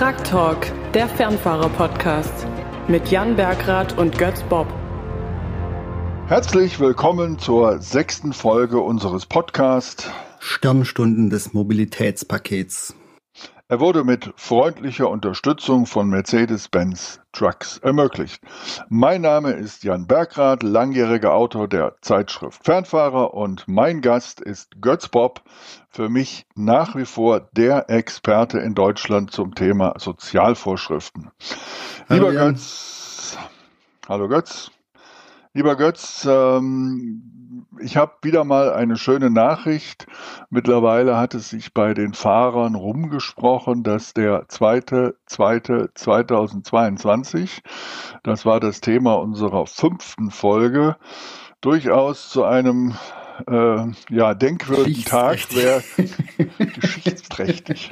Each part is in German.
Truck Talk, der Fernfahrer-Podcast mit Jan Bergrath und Götz Bob. Herzlich willkommen zur sechsten Folge unseres Podcasts Sternstunden des Mobilitätspakets. Er wurde mit freundlicher Unterstützung von Mercedes-Benz Trucks ermöglicht. Mein Name ist Jan Bergrath, langjähriger Autor der Zeitschrift Fernfahrer und mein Gast ist Götz Bob, für mich nach wie vor der Experte in Deutschland zum Thema Sozialvorschriften. Hallo Lieber Jan. Götz, hallo Götz. Lieber Götz, ähm, ich habe wieder mal eine schöne Nachricht. Mittlerweile hat es sich bei den Fahrern rumgesprochen, dass der zweite, zweite 2022, das war das Thema unserer fünften Folge, durchaus zu einem äh, ja, denkwürdigen Tag wäre geschichtsträchtig.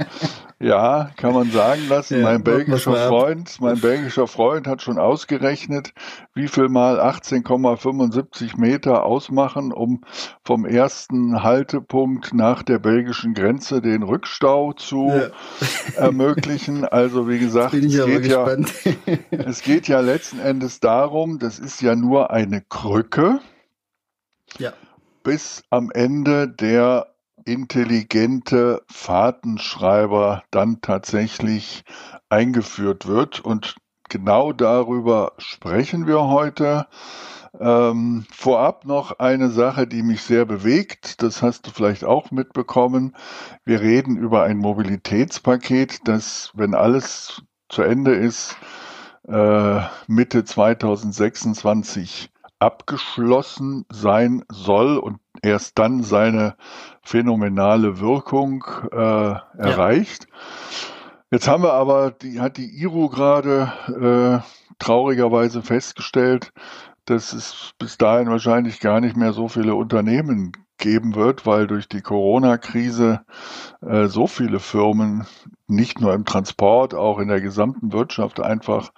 Ja, kann man sagen lassen. Ja, mein belgischer Freund, mein belgischer Freund hat schon ausgerechnet, wie viel mal 18,75 Meter ausmachen, um vom ersten Haltepunkt nach der belgischen Grenze den Rückstau zu ja. ermöglichen. Also wie gesagt, es geht, ja, es geht ja letzten Endes darum, das ist ja nur eine Krücke. Ja. Bis am Ende der intelligente Fahrtenschreiber dann tatsächlich eingeführt wird. Und genau darüber sprechen wir heute. Ähm, vorab noch eine Sache, die mich sehr bewegt. Das hast du vielleicht auch mitbekommen. Wir reden über ein Mobilitätspaket, das, wenn alles zu Ende ist, äh, Mitte 2026 abgeschlossen sein soll und erst dann seine phänomenale Wirkung äh, erreicht. Ja. Jetzt haben wir aber, die hat die IRU gerade äh, traurigerweise festgestellt, dass es bis dahin wahrscheinlich gar nicht mehr so viele Unternehmen geben wird, weil durch die Corona-Krise äh, so viele Firmen nicht nur im Transport, auch in der gesamten Wirtschaft einfach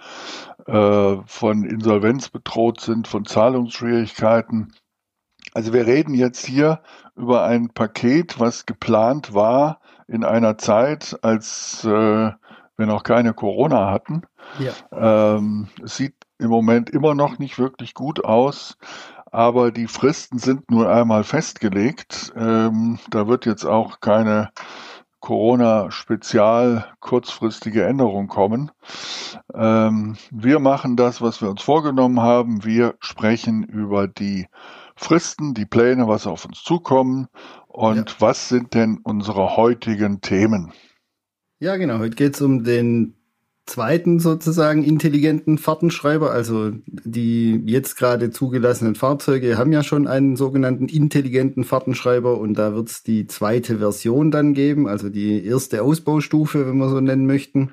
äh, von Insolvenz bedroht sind, von Zahlungsschwierigkeiten. Also wir reden jetzt hier über ein Paket, was geplant war in einer Zeit, als äh, wir noch keine Corona hatten. Ja. Ähm, es sieht im Moment immer noch nicht wirklich gut aus, aber die Fristen sind nun einmal festgelegt. Ähm, da wird jetzt auch keine Corona-Spezial kurzfristige Änderung kommen. Ähm, wir machen das, was wir uns vorgenommen haben. Wir sprechen über die Fristen, die Pläne, was auf uns zukommen und ja. was sind denn unsere heutigen Themen. Ja, genau. Heute geht es um den zweiten sozusagen intelligenten Fahrtenschreiber. Also die jetzt gerade zugelassenen Fahrzeuge haben ja schon einen sogenannten intelligenten Fahrtenschreiber und da wird es die zweite Version dann geben, also die erste Ausbaustufe, wenn wir so nennen möchten.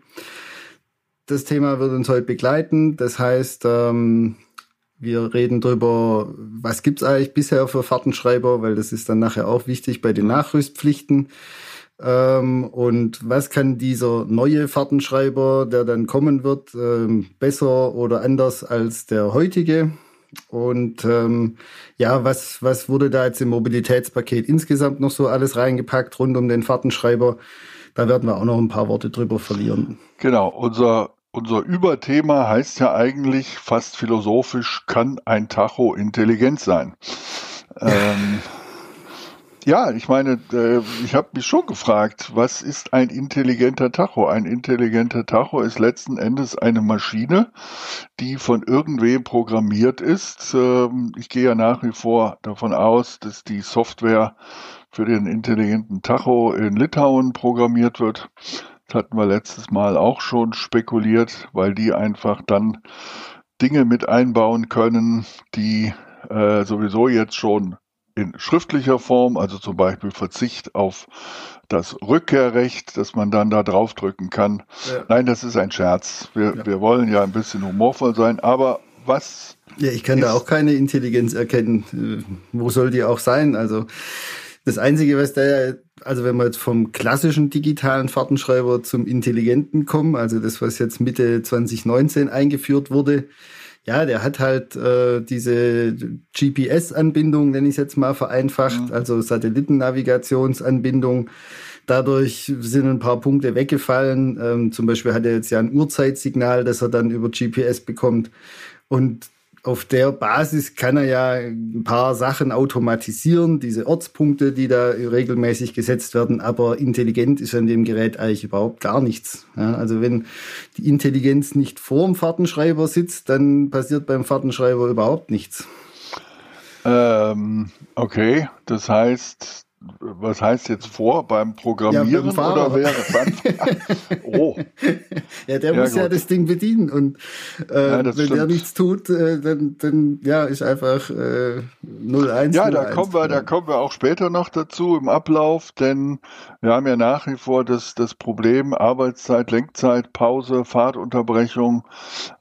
Das Thema wird uns heute begleiten. Das heißt, ähm, wir reden darüber, was gibt's eigentlich bisher für Fahrtenschreiber, weil das ist dann nachher auch wichtig bei den Nachrüstpflichten. Ähm, und was kann dieser neue Fahrtenschreiber, der dann kommen wird, ähm, besser oder anders als der heutige? Und ähm, ja, was, was wurde da jetzt im Mobilitätspaket insgesamt noch so alles reingepackt rund um den Fahrtenschreiber? Da werden wir auch noch ein paar Worte drüber verlieren. Genau, unser, unser Überthema heißt ja eigentlich fast philosophisch, kann ein Tacho intelligent sein? ähm, ja, ich meine, äh, ich habe mich schon gefragt, was ist ein intelligenter Tacho? Ein intelligenter Tacho ist letzten Endes eine Maschine, die von irgendwem programmiert ist. Ähm, ich gehe ja nach wie vor davon aus, dass die Software für den intelligenten Tacho in Litauen programmiert wird. Das hatten wir letztes Mal auch schon spekuliert, weil die einfach dann Dinge mit einbauen können, die äh, sowieso jetzt schon in schriftlicher Form, also zum Beispiel Verzicht auf das Rückkehrrecht, dass man dann da draufdrücken kann. Ja. Nein, das ist ein Scherz. Wir, ja. wir wollen ja ein bisschen humorvoll sein, aber was. Ja, ich kann da auch keine Intelligenz erkennen. Äh, wo soll die auch sein? Also das Einzige, was da also wenn wir jetzt vom klassischen digitalen Fahrtenschreiber zum intelligenten kommen, also das, was jetzt Mitte 2019 eingeführt wurde, ja, der hat halt äh, diese GPS-Anbindung, nenne ich es jetzt mal vereinfacht, mhm. also Satellitennavigationsanbindung. Dadurch sind ein paar Punkte weggefallen. Ähm, zum Beispiel hat er jetzt ja ein Uhrzeitsignal, das er dann über GPS bekommt. Und auf der Basis kann er ja ein paar Sachen automatisieren, diese Ortspunkte, die da regelmäßig gesetzt werden, aber intelligent ist an dem Gerät eigentlich überhaupt gar nichts. Ja, also wenn die Intelligenz nicht vor dem Fahrtenschreiber sitzt, dann passiert beim Fahrtenschreiber überhaupt nichts. Ähm, okay, das heißt, was heißt jetzt vor beim Programmieren ja, beim oder beim Oh. ja, der ja, muss gut. ja das Ding bedienen und äh, ja, wenn stimmt. der nichts tut, äh, dann, dann ja ist einfach äh, 01. Ja, da kommen wir, da kommen wir auch später noch dazu im Ablauf, denn wir haben ja nach wie vor das das Problem Arbeitszeit, Lenkzeit, Pause, Fahrtunterbrechung.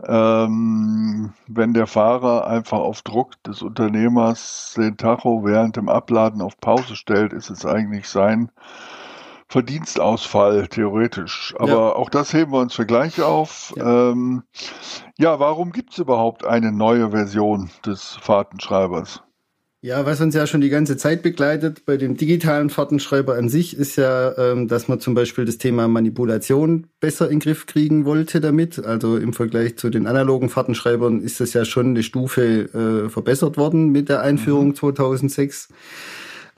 Ähm, wenn der Fahrer einfach auf Druck des Unternehmers den Tacho während dem Abladen auf Pause stellt darstellt, ist es eigentlich sein Verdienstausfall, theoretisch. Aber ja. auch das heben wir uns für gleich auf. Ja, ähm, ja warum gibt es überhaupt eine neue Version des Fahrtenschreibers? Ja, was uns ja schon die ganze Zeit begleitet bei dem digitalen Fahrtenschreiber an sich, ist ja, ähm, dass man zum Beispiel das Thema Manipulation besser in den Griff kriegen wollte damit. Also im Vergleich zu den analogen Fahrtenschreibern ist das ja schon eine Stufe äh, verbessert worden mit der Einführung mhm. 2006.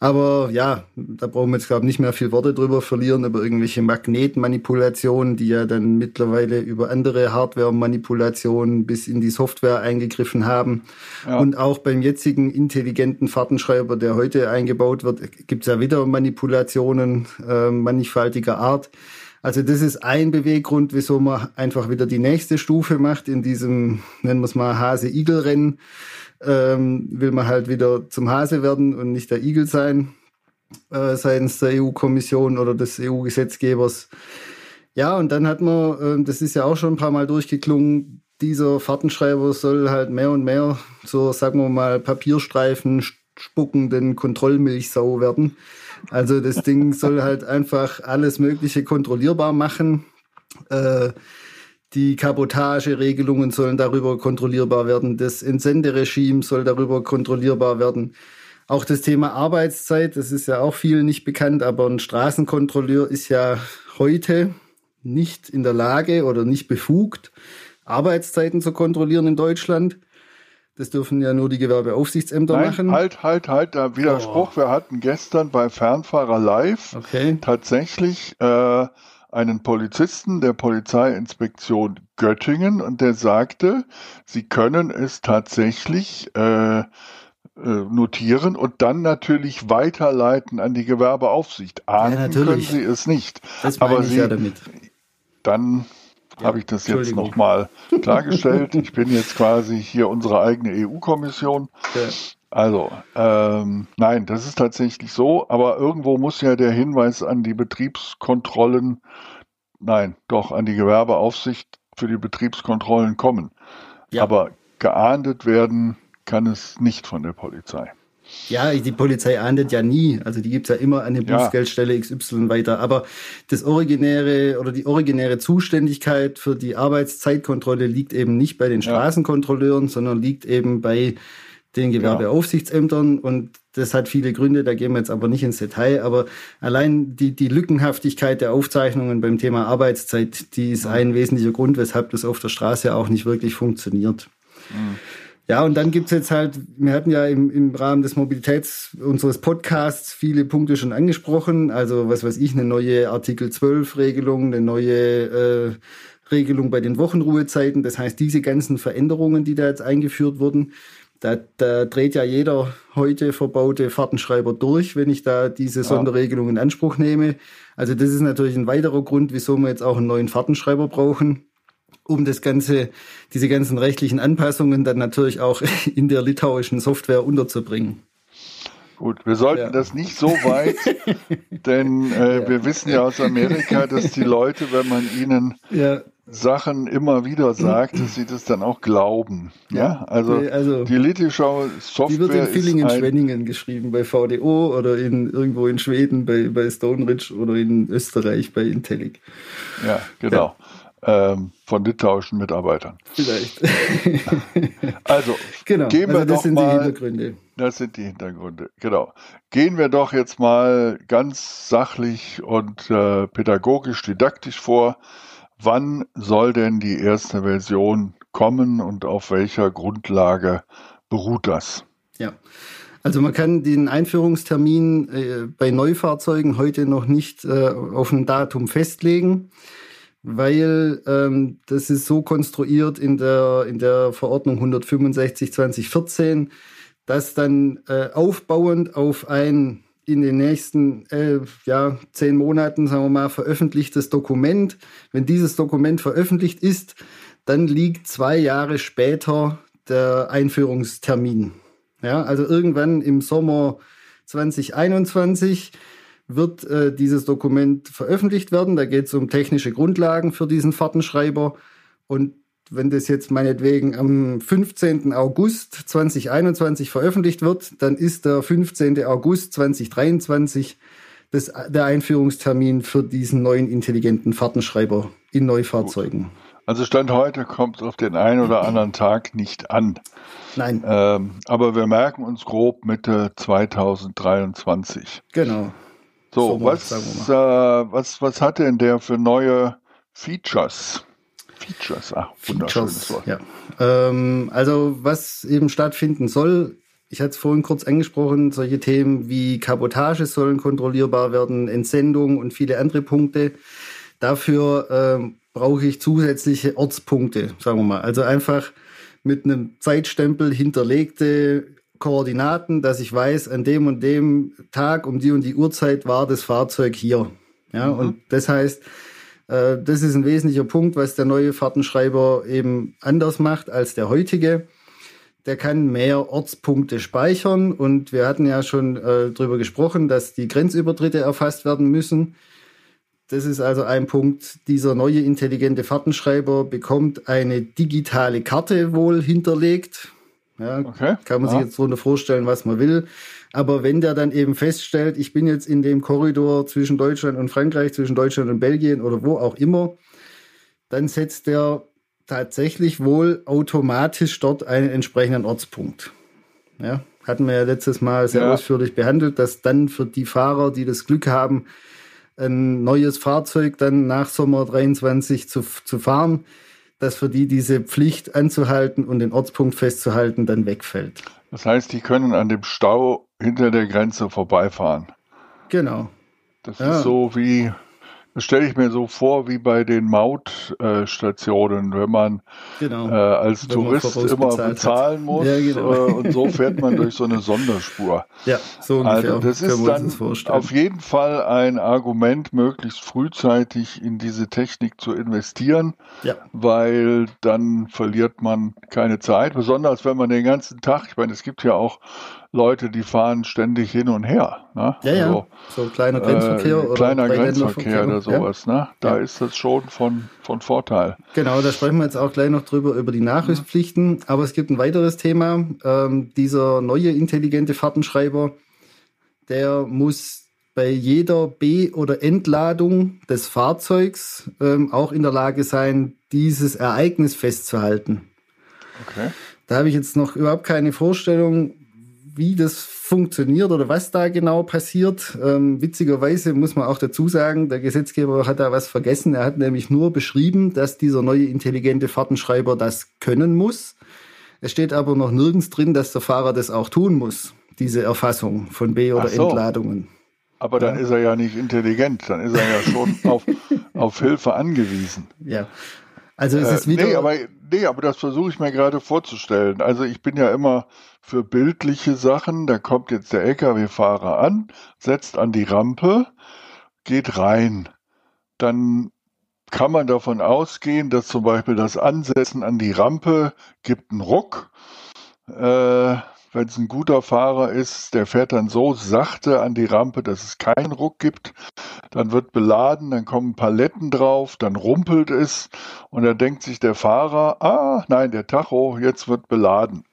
Aber ja, da brauchen wir jetzt, glaube ich, nicht mehr viel Worte drüber verlieren, über irgendwelche Magnetmanipulationen, die ja dann mittlerweile über andere Hardware-Manipulationen bis in die Software eingegriffen haben. Ja. Und auch beim jetzigen intelligenten Fahrtenschreiber, der heute eingebaut wird, gibt es ja wieder Manipulationen äh, mannigfaltiger Art. Also das ist ein Beweggrund, wieso man einfach wieder die nächste Stufe macht in diesem, nennen wir es mal, Hase-Igel-Rennen ähm, will man halt wieder zum Hase werden und nicht der Igel sein, äh, seitens der EU-Kommission oder des EU-Gesetzgebers. Ja, und dann hat man, äh, das ist ja auch schon ein paar Mal durchgeklungen, dieser Fahrtenschreiber soll halt mehr und mehr zur, sagen wir mal, Papierstreifen spuckenden Kontrollmilchsau werden. Also das Ding soll halt einfach alles Mögliche kontrollierbar machen. Äh, die Kabotageregelungen sollen darüber kontrollierbar werden. Das Entsenderegime soll darüber kontrollierbar werden. Auch das Thema Arbeitszeit, das ist ja auch vielen nicht bekannt, aber ein Straßenkontrolleur ist ja heute nicht in der Lage oder nicht befugt, Arbeitszeiten zu kontrollieren in Deutschland. Das dürfen ja nur die Gewerbeaufsichtsämter Nein, machen. Halt, halt, halt, der Widerspruch. Oh. Wir hatten gestern bei Fernfahrer Live okay. tatsächlich äh, einen Polizisten der Polizeiinspektion Göttingen und der sagte, sie können es tatsächlich äh, äh, notieren und dann natürlich weiterleiten an die Gewerbeaufsicht. Ahnden ja, können sie es nicht. Das Aber sie, ja damit. Dann ja, habe ich das jetzt nochmal klargestellt. ich bin jetzt quasi hier unsere eigene EU-Kommission. Also, ähm, nein, das ist tatsächlich so, aber irgendwo muss ja der Hinweis an die Betriebskontrollen, nein, doch an die Gewerbeaufsicht für die Betriebskontrollen kommen. Ja. Aber geahndet werden kann es nicht von der Polizei. Ja, die Polizei ahndet ja nie. Also die gibt's ja immer an eine Bußgeldstelle XY weiter. Aber das originäre oder die originäre Zuständigkeit für die Arbeitszeitkontrolle liegt eben nicht bei den Straßenkontrolleuren, ja. sondern liegt eben bei den Gewerbeaufsichtsämtern und das hat viele Gründe, da gehen wir jetzt aber nicht ins Detail, aber allein die, die Lückenhaftigkeit der Aufzeichnungen beim Thema Arbeitszeit, die ist ein wesentlicher Grund, weshalb das auf der Straße auch nicht wirklich funktioniert. Mhm. Ja, und dann gibt's jetzt halt, wir hatten ja im, im Rahmen des Mobilitäts unseres Podcasts viele Punkte schon angesprochen. Also was weiß ich, eine neue Artikel 12 Regelung, eine neue äh, Regelung bei den Wochenruhezeiten. Das heißt, diese ganzen Veränderungen, die da jetzt eingeführt wurden, da, da dreht ja jeder heute verbaute Fahrtenschreiber durch, wenn ich da diese Sonderregelung in Anspruch nehme. Also das ist natürlich ein weiterer Grund, wieso wir jetzt auch einen neuen Fahrtenschreiber brauchen, um das ganze, diese ganzen rechtlichen Anpassungen dann natürlich auch in der litauischen Software unterzubringen. Gut, wir sollten ja. das nicht so weit, denn äh, ja. wir wissen ja aus Amerika, dass die Leute, wenn man ihnen ja. Sachen immer wieder sagt, dass sie das dann auch glauben. Ja, also, also die Litauische Software die wird in Villingen, Schwenningen geschrieben bei VDO oder in irgendwo in Schweden bei, bei Stone Ridge oder in Österreich bei Intellic. Ja, genau. Ja. Ähm, von litauischen Mitarbeitern. Vielleicht. also, genau. gehen wir also das doch sind mal, die Hintergründe. Das sind die Hintergründe, genau. Gehen wir doch jetzt mal ganz sachlich und äh, pädagogisch, didaktisch vor. Wann soll denn die erste Version kommen und auf welcher Grundlage beruht das? Ja, also man kann den Einführungstermin äh, bei Neufahrzeugen heute noch nicht äh, auf ein Datum festlegen, weil ähm, das ist so konstruiert in der, in der Verordnung 165 2014, dass dann äh, aufbauend auf ein in den nächsten äh, ja, zehn Monaten, sagen wir mal, veröffentlichtes Dokument, wenn dieses Dokument veröffentlicht ist, dann liegt zwei Jahre später der Einführungstermin. Ja, also irgendwann im Sommer 2021 wird äh, dieses Dokument veröffentlicht werden. Da geht es um technische Grundlagen für diesen Fahrtenschreiber. Und wenn das jetzt meinetwegen am 15. August 2021 veröffentlicht wird, dann ist der 15. August 2023 das, der Einführungstermin für diesen neuen intelligenten Fahrtenschreiber in Neufahrzeugen. Also Stand heute kommt es auf den einen oder anderen Tag nicht an. Nein. Ähm, aber wir merken uns grob Mitte 2023. Genau. So, was, äh, was, was hat denn der für neue Features? Features, ach, wunderschönes Wort. Ja. Ähm, also, was eben stattfinden soll, ich hatte es vorhin kurz angesprochen, solche Themen wie Kabotage sollen kontrollierbar werden, Entsendung und viele andere Punkte. Dafür ähm, brauche ich zusätzliche Ortspunkte, sagen wir mal. Also einfach mit einem Zeitstempel hinterlegte Koordinaten, dass ich weiß, an dem und dem Tag um die und die Uhrzeit war das Fahrzeug hier. Ja, mhm. und das heißt, äh, das ist ein wesentlicher Punkt, was der neue Fahrtenschreiber eben anders macht als der heutige. Der kann mehr Ortspunkte speichern und wir hatten ja schon äh, darüber gesprochen, dass die Grenzübertritte erfasst werden müssen. Das ist also ein Punkt. Dieser neue intelligente Fahrtenschreiber bekommt eine digitale Karte wohl hinterlegt. Ja, okay. Kann man ja. sich jetzt darunter vorstellen, was man will. Aber wenn der dann eben feststellt, ich bin jetzt in dem Korridor zwischen Deutschland und Frankreich, zwischen Deutschland und Belgien oder wo auch immer, dann setzt der tatsächlich wohl automatisch dort einen entsprechenden Ortspunkt. Ja, hatten wir ja letztes Mal sehr ja. ausführlich behandelt, dass dann für die Fahrer, die das Glück haben, ein neues Fahrzeug dann nach Sommer 23 zu, zu fahren, dass für die diese Pflicht anzuhalten und den Ortspunkt festzuhalten dann wegfällt. Das heißt, die können an dem Stau hinter der Grenze vorbeifahren. Genau. Das ja. ist so wie das stelle ich mir so vor wie bei den Mautstationen, wenn man genau. äh, als wenn Tourist immer bezahlen hat. muss ja, genau. äh, und so fährt man durch so eine Sonderspur. Ja, so ungefähr. Also das ist dann auf jeden Fall ein Argument, möglichst frühzeitig in diese Technik zu investieren, ja. weil dann verliert man keine Zeit, besonders wenn man den ganzen Tag, ich meine, es gibt ja auch Leute, die fahren ständig hin und her. Ne? Ja, ja. Also, so kleiner Grenzverkehr äh, oder kleiner Grenzverkehr oder sowas. Ja. Ne? Da ja. ist das schon von, von Vorteil. Genau, da sprechen wir jetzt auch gleich noch drüber über die Nachrüstpflichten. Aber es gibt ein weiteres Thema. Ähm, dieser neue intelligente Fahrtenschreiber, der muss bei jeder B- oder Entladung des Fahrzeugs ähm, auch in der Lage sein, dieses Ereignis festzuhalten. Okay. Da habe ich jetzt noch überhaupt keine Vorstellung, wie das funktioniert oder was da genau passiert. Ähm, witzigerweise muss man auch dazu sagen, der Gesetzgeber hat da was vergessen. Er hat nämlich nur beschrieben, dass dieser neue intelligente Fahrtenschreiber das können muss. Es steht aber noch nirgends drin, dass der Fahrer das auch tun muss, diese Erfassung von B- oder so. Entladungen. Aber dann ja. ist er ja nicht intelligent, dann ist er ja schon auf, auf Hilfe angewiesen. Ja. Also es ist äh, wieder. nee, aber, nee, aber das versuche ich mir gerade vorzustellen. Also ich bin ja immer für bildliche Sachen. Da kommt jetzt der Lkw-Fahrer an, setzt an die Rampe, geht rein. Dann kann man davon ausgehen, dass zum Beispiel das Ansetzen an die Rampe gibt einen Ruck. Äh, wenn es ein guter Fahrer ist, der fährt dann so sachte an die Rampe, dass es keinen Ruck gibt. Dann wird beladen, dann kommen Paletten drauf, dann rumpelt es und dann denkt sich der Fahrer, ah, nein, der Tacho, jetzt wird beladen.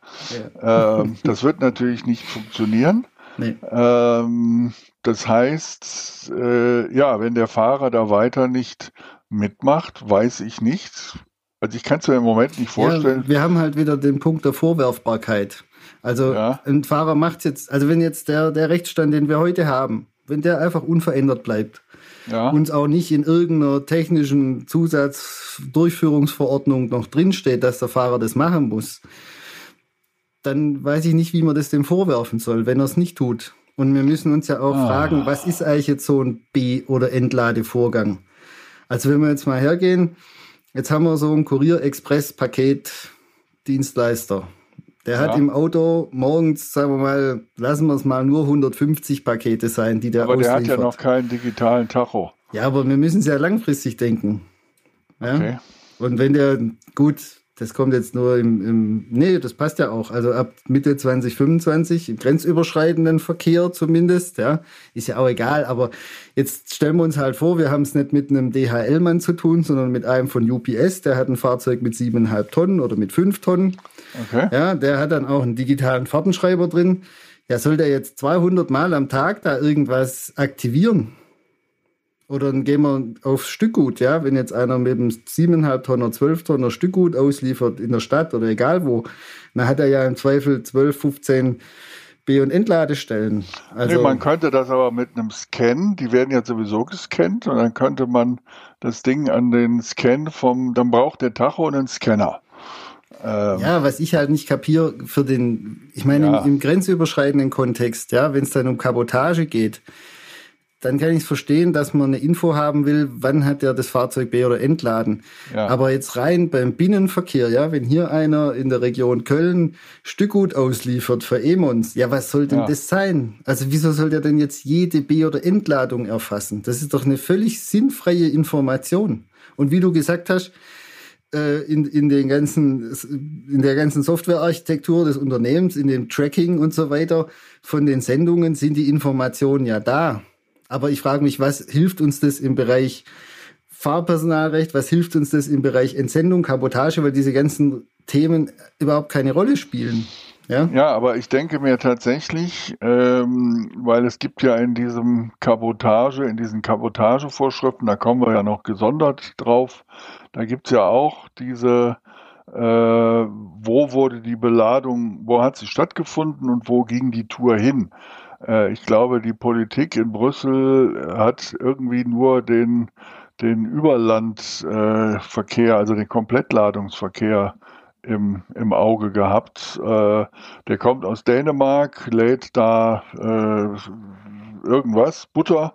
Ja. Ähm, das wird natürlich nicht funktionieren. Nee. Ähm, das heißt, äh, ja, wenn der Fahrer da weiter nicht mitmacht, weiß ich nicht. Also ich kann es mir im Moment nicht vorstellen. Ja, wir haben halt wieder den Punkt der Vorwerfbarkeit. Also ja. ein Fahrer macht jetzt, also wenn jetzt der, der Rechtsstand, den wir heute haben, wenn der einfach unverändert bleibt, ja. uns auch nicht in irgendeiner technischen Zusatzdurchführungsverordnung noch drinsteht, dass der Fahrer das machen muss, dann weiß ich nicht, wie man das dem vorwerfen soll, wenn er es nicht tut. Und wir müssen uns ja auch ah. fragen, was ist eigentlich jetzt so ein B- oder Entladevorgang? Also wenn wir jetzt mal hergehen, jetzt haben wir so ein Kurier-Express-Paket-Dienstleister. Der hat ja. im Auto morgens, sagen wir mal, lassen wir es mal nur 150 Pakete sein, die der Aber ausliefert. der hat ja noch keinen digitalen Tacho. Ja, aber wir müssen sehr langfristig denken. Ja? Okay. Und wenn der, gut, das kommt jetzt nur im, im, nee, das passt ja auch. Also ab Mitte 2025 im grenzüberschreitenden Verkehr zumindest, ja, ist ja auch egal. Aber jetzt stellen wir uns halt vor, wir haben es nicht mit einem DHL-Mann zu tun, sondern mit einem von UPS. Der hat ein Fahrzeug mit siebeneinhalb Tonnen oder mit fünf Tonnen. Okay. Ja, der hat dann auch einen digitalen Fahrtenschreiber drin. Ja, soll der jetzt 200 Mal am Tag da irgendwas aktivieren? Oder dann gehen wir aufs Stückgut, ja. Wenn jetzt einer mit einem 7,5 Tonner, 12 Tonner Stückgut ausliefert in der Stadt oder egal wo, dann hat er ja im Zweifel 12, 15 B- und Entladestellen. Also nee, man könnte das aber mit einem Scan, die werden ja sowieso gescannt und dann könnte man das Ding an den Scan vom, dann braucht der Tacho einen Scanner. Ähm, ja, was ich halt nicht kapiere für den, ich meine, ja. im, im grenzüberschreitenden Kontext, ja, wenn es dann um Kabotage geht, dann kann ich es verstehen, dass man eine Info haben will, wann hat er das Fahrzeug B oder entladen. Ja. Aber jetzt rein beim Binnenverkehr, ja, wenn hier einer in der Region Köln Stückgut ausliefert für Emons, ja, was soll denn ja. das sein? Also wieso soll der denn jetzt jede B- oder Entladung erfassen? Das ist doch eine völlig sinnfreie Information. Und wie du gesagt hast, äh, in, in, den ganzen, in der ganzen Softwarearchitektur des Unternehmens, in dem Tracking und so weiter von den Sendungen sind die Informationen ja da. Aber ich frage mich, was hilft uns das im Bereich Fahrpersonalrecht? Was hilft uns das im Bereich Entsendung, Kabotage, weil diese ganzen Themen überhaupt keine Rolle spielen? Ja, ja aber ich denke mir tatsächlich, ähm, weil es gibt ja in diesem Kabotage, in diesen Kabotagevorschriften, da kommen wir ja noch gesondert drauf, da gibt es ja auch diese äh, wo wurde die Beladung, wo hat sie stattgefunden und wo ging die Tour hin? Äh, ich glaube, die Politik in Brüssel hat irgendwie nur den, den Überlandverkehr, äh, also den Komplettladungsverkehr im, im Auge gehabt. Äh, der kommt aus Dänemark, lädt da äh, irgendwas, Butter,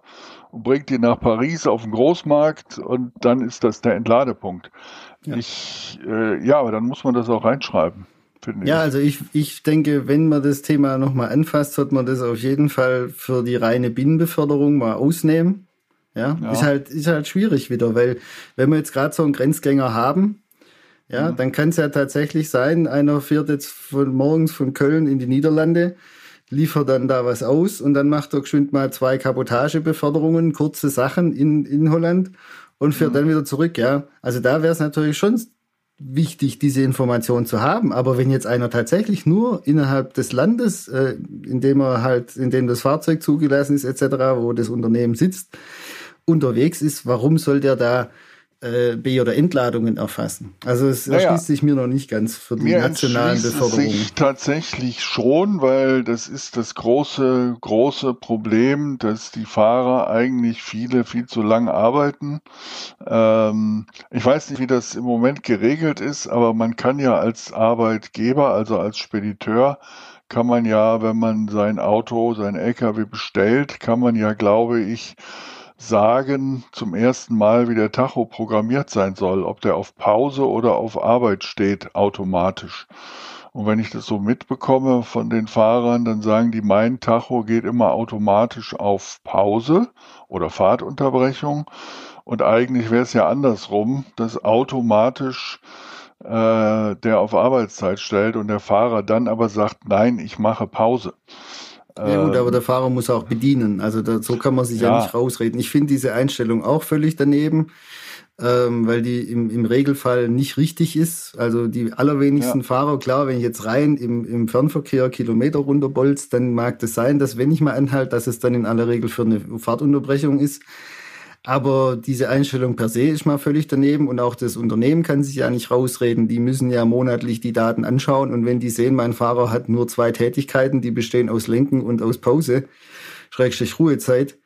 und bringt die nach Paris auf den Großmarkt und dann ist das der Entladepunkt. Ja. Ich, äh, ja, aber dann muss man das auch reinschreiben finde ja, ich. also ich, ich denke, wenn man das Thema nochmal anfasst, sollte man das auf jeden Fall für die reine Binnenbeförderung mal ausnehmen. Ja, ja. ist halt, ist halt schwierig wieder, weil wenn wir jetzt gerade so einen Grenzgänger haben, ja, mhm. dann kann es ja tatsächlich sein, einer fährt jetzt von morgens von Köln in die Niederlande, liefert dann da was aus und dann macht er geschwind mal zwei Kabotagebeförderungen, kurze Sachen in, in Holland und fährt mhm. dann wieder zurück, ja. Also da wäre es natürlich schon wichtig, diese Information zu haben. Aber wenn jetzt einer tatsächlich nur innerhalb des Landes, äh, in dem er halt, in dem das Fahrzeug zugelassen ist, etc., wo das Unternehmen sitzt, unterwegs ist, warum soll der da äh, B- oder Entladungen erfassen. Also es naja, erschließt sich mir noch nicht ganz für die nationalen Beförderungen. Sich tatsächlich schon, weil das ist das große, große Problem, dass die Fahrer eigentlich viele viel zu lang arbeiten. Ähm, ich weiß nicht, wie das im Moment geregelt ist, aber man kann ja als Arbeitgeber, also als Spediteur, kann man ja, wenn man sein Auto, sein LKW bestellt, kann man ja, glaube ich, sagen zum ersten Mal, wie der Tacho programmiert sein soll, ob der auf Pause oder auf Arbeit steht, automatisch. Und wenn ich das so mitbekomme von den Fahrern, dann sagen die, mein Tacho geht immer automatisch auf Pause oder Fahrtunterbrechung. Und eigentlich wäre es ja andersrum, dass automatisch äh, der auf Arbeitszeit stellt und der Fahrer dann aber sagt, nein, ich mache Pause. Ja gut, aber ähm, der Fahrer muss auch bedienen. Also da, so kann man sich ja, ja nicht rausreden. Ich finde diese Einstellung auch völlig daneben, ähm, weil die im, im Regelfall nicht richtig ist. Also die allerwenigsten ja. Fahrer, klar, wenn ich jetzt rein im, im Fernverkehr Kilometer runterbolz, dann mag das sein, dass wenn ich mal anhalte, dass es dann in aller Regel für eine Fahrtunterbrechung ist. Aber diese Einstellung per se ist mal völlig daneben und auch das Unternehmen kann sich ja nicht rausreden. Die müssen ja monatlich die Daten anschauen und wenn die sehen, mein Fahrer hat nur zwei Tätigkeiten, die bestehen aus Lenken und aus Pause, Schrägstrich Ruhezeit,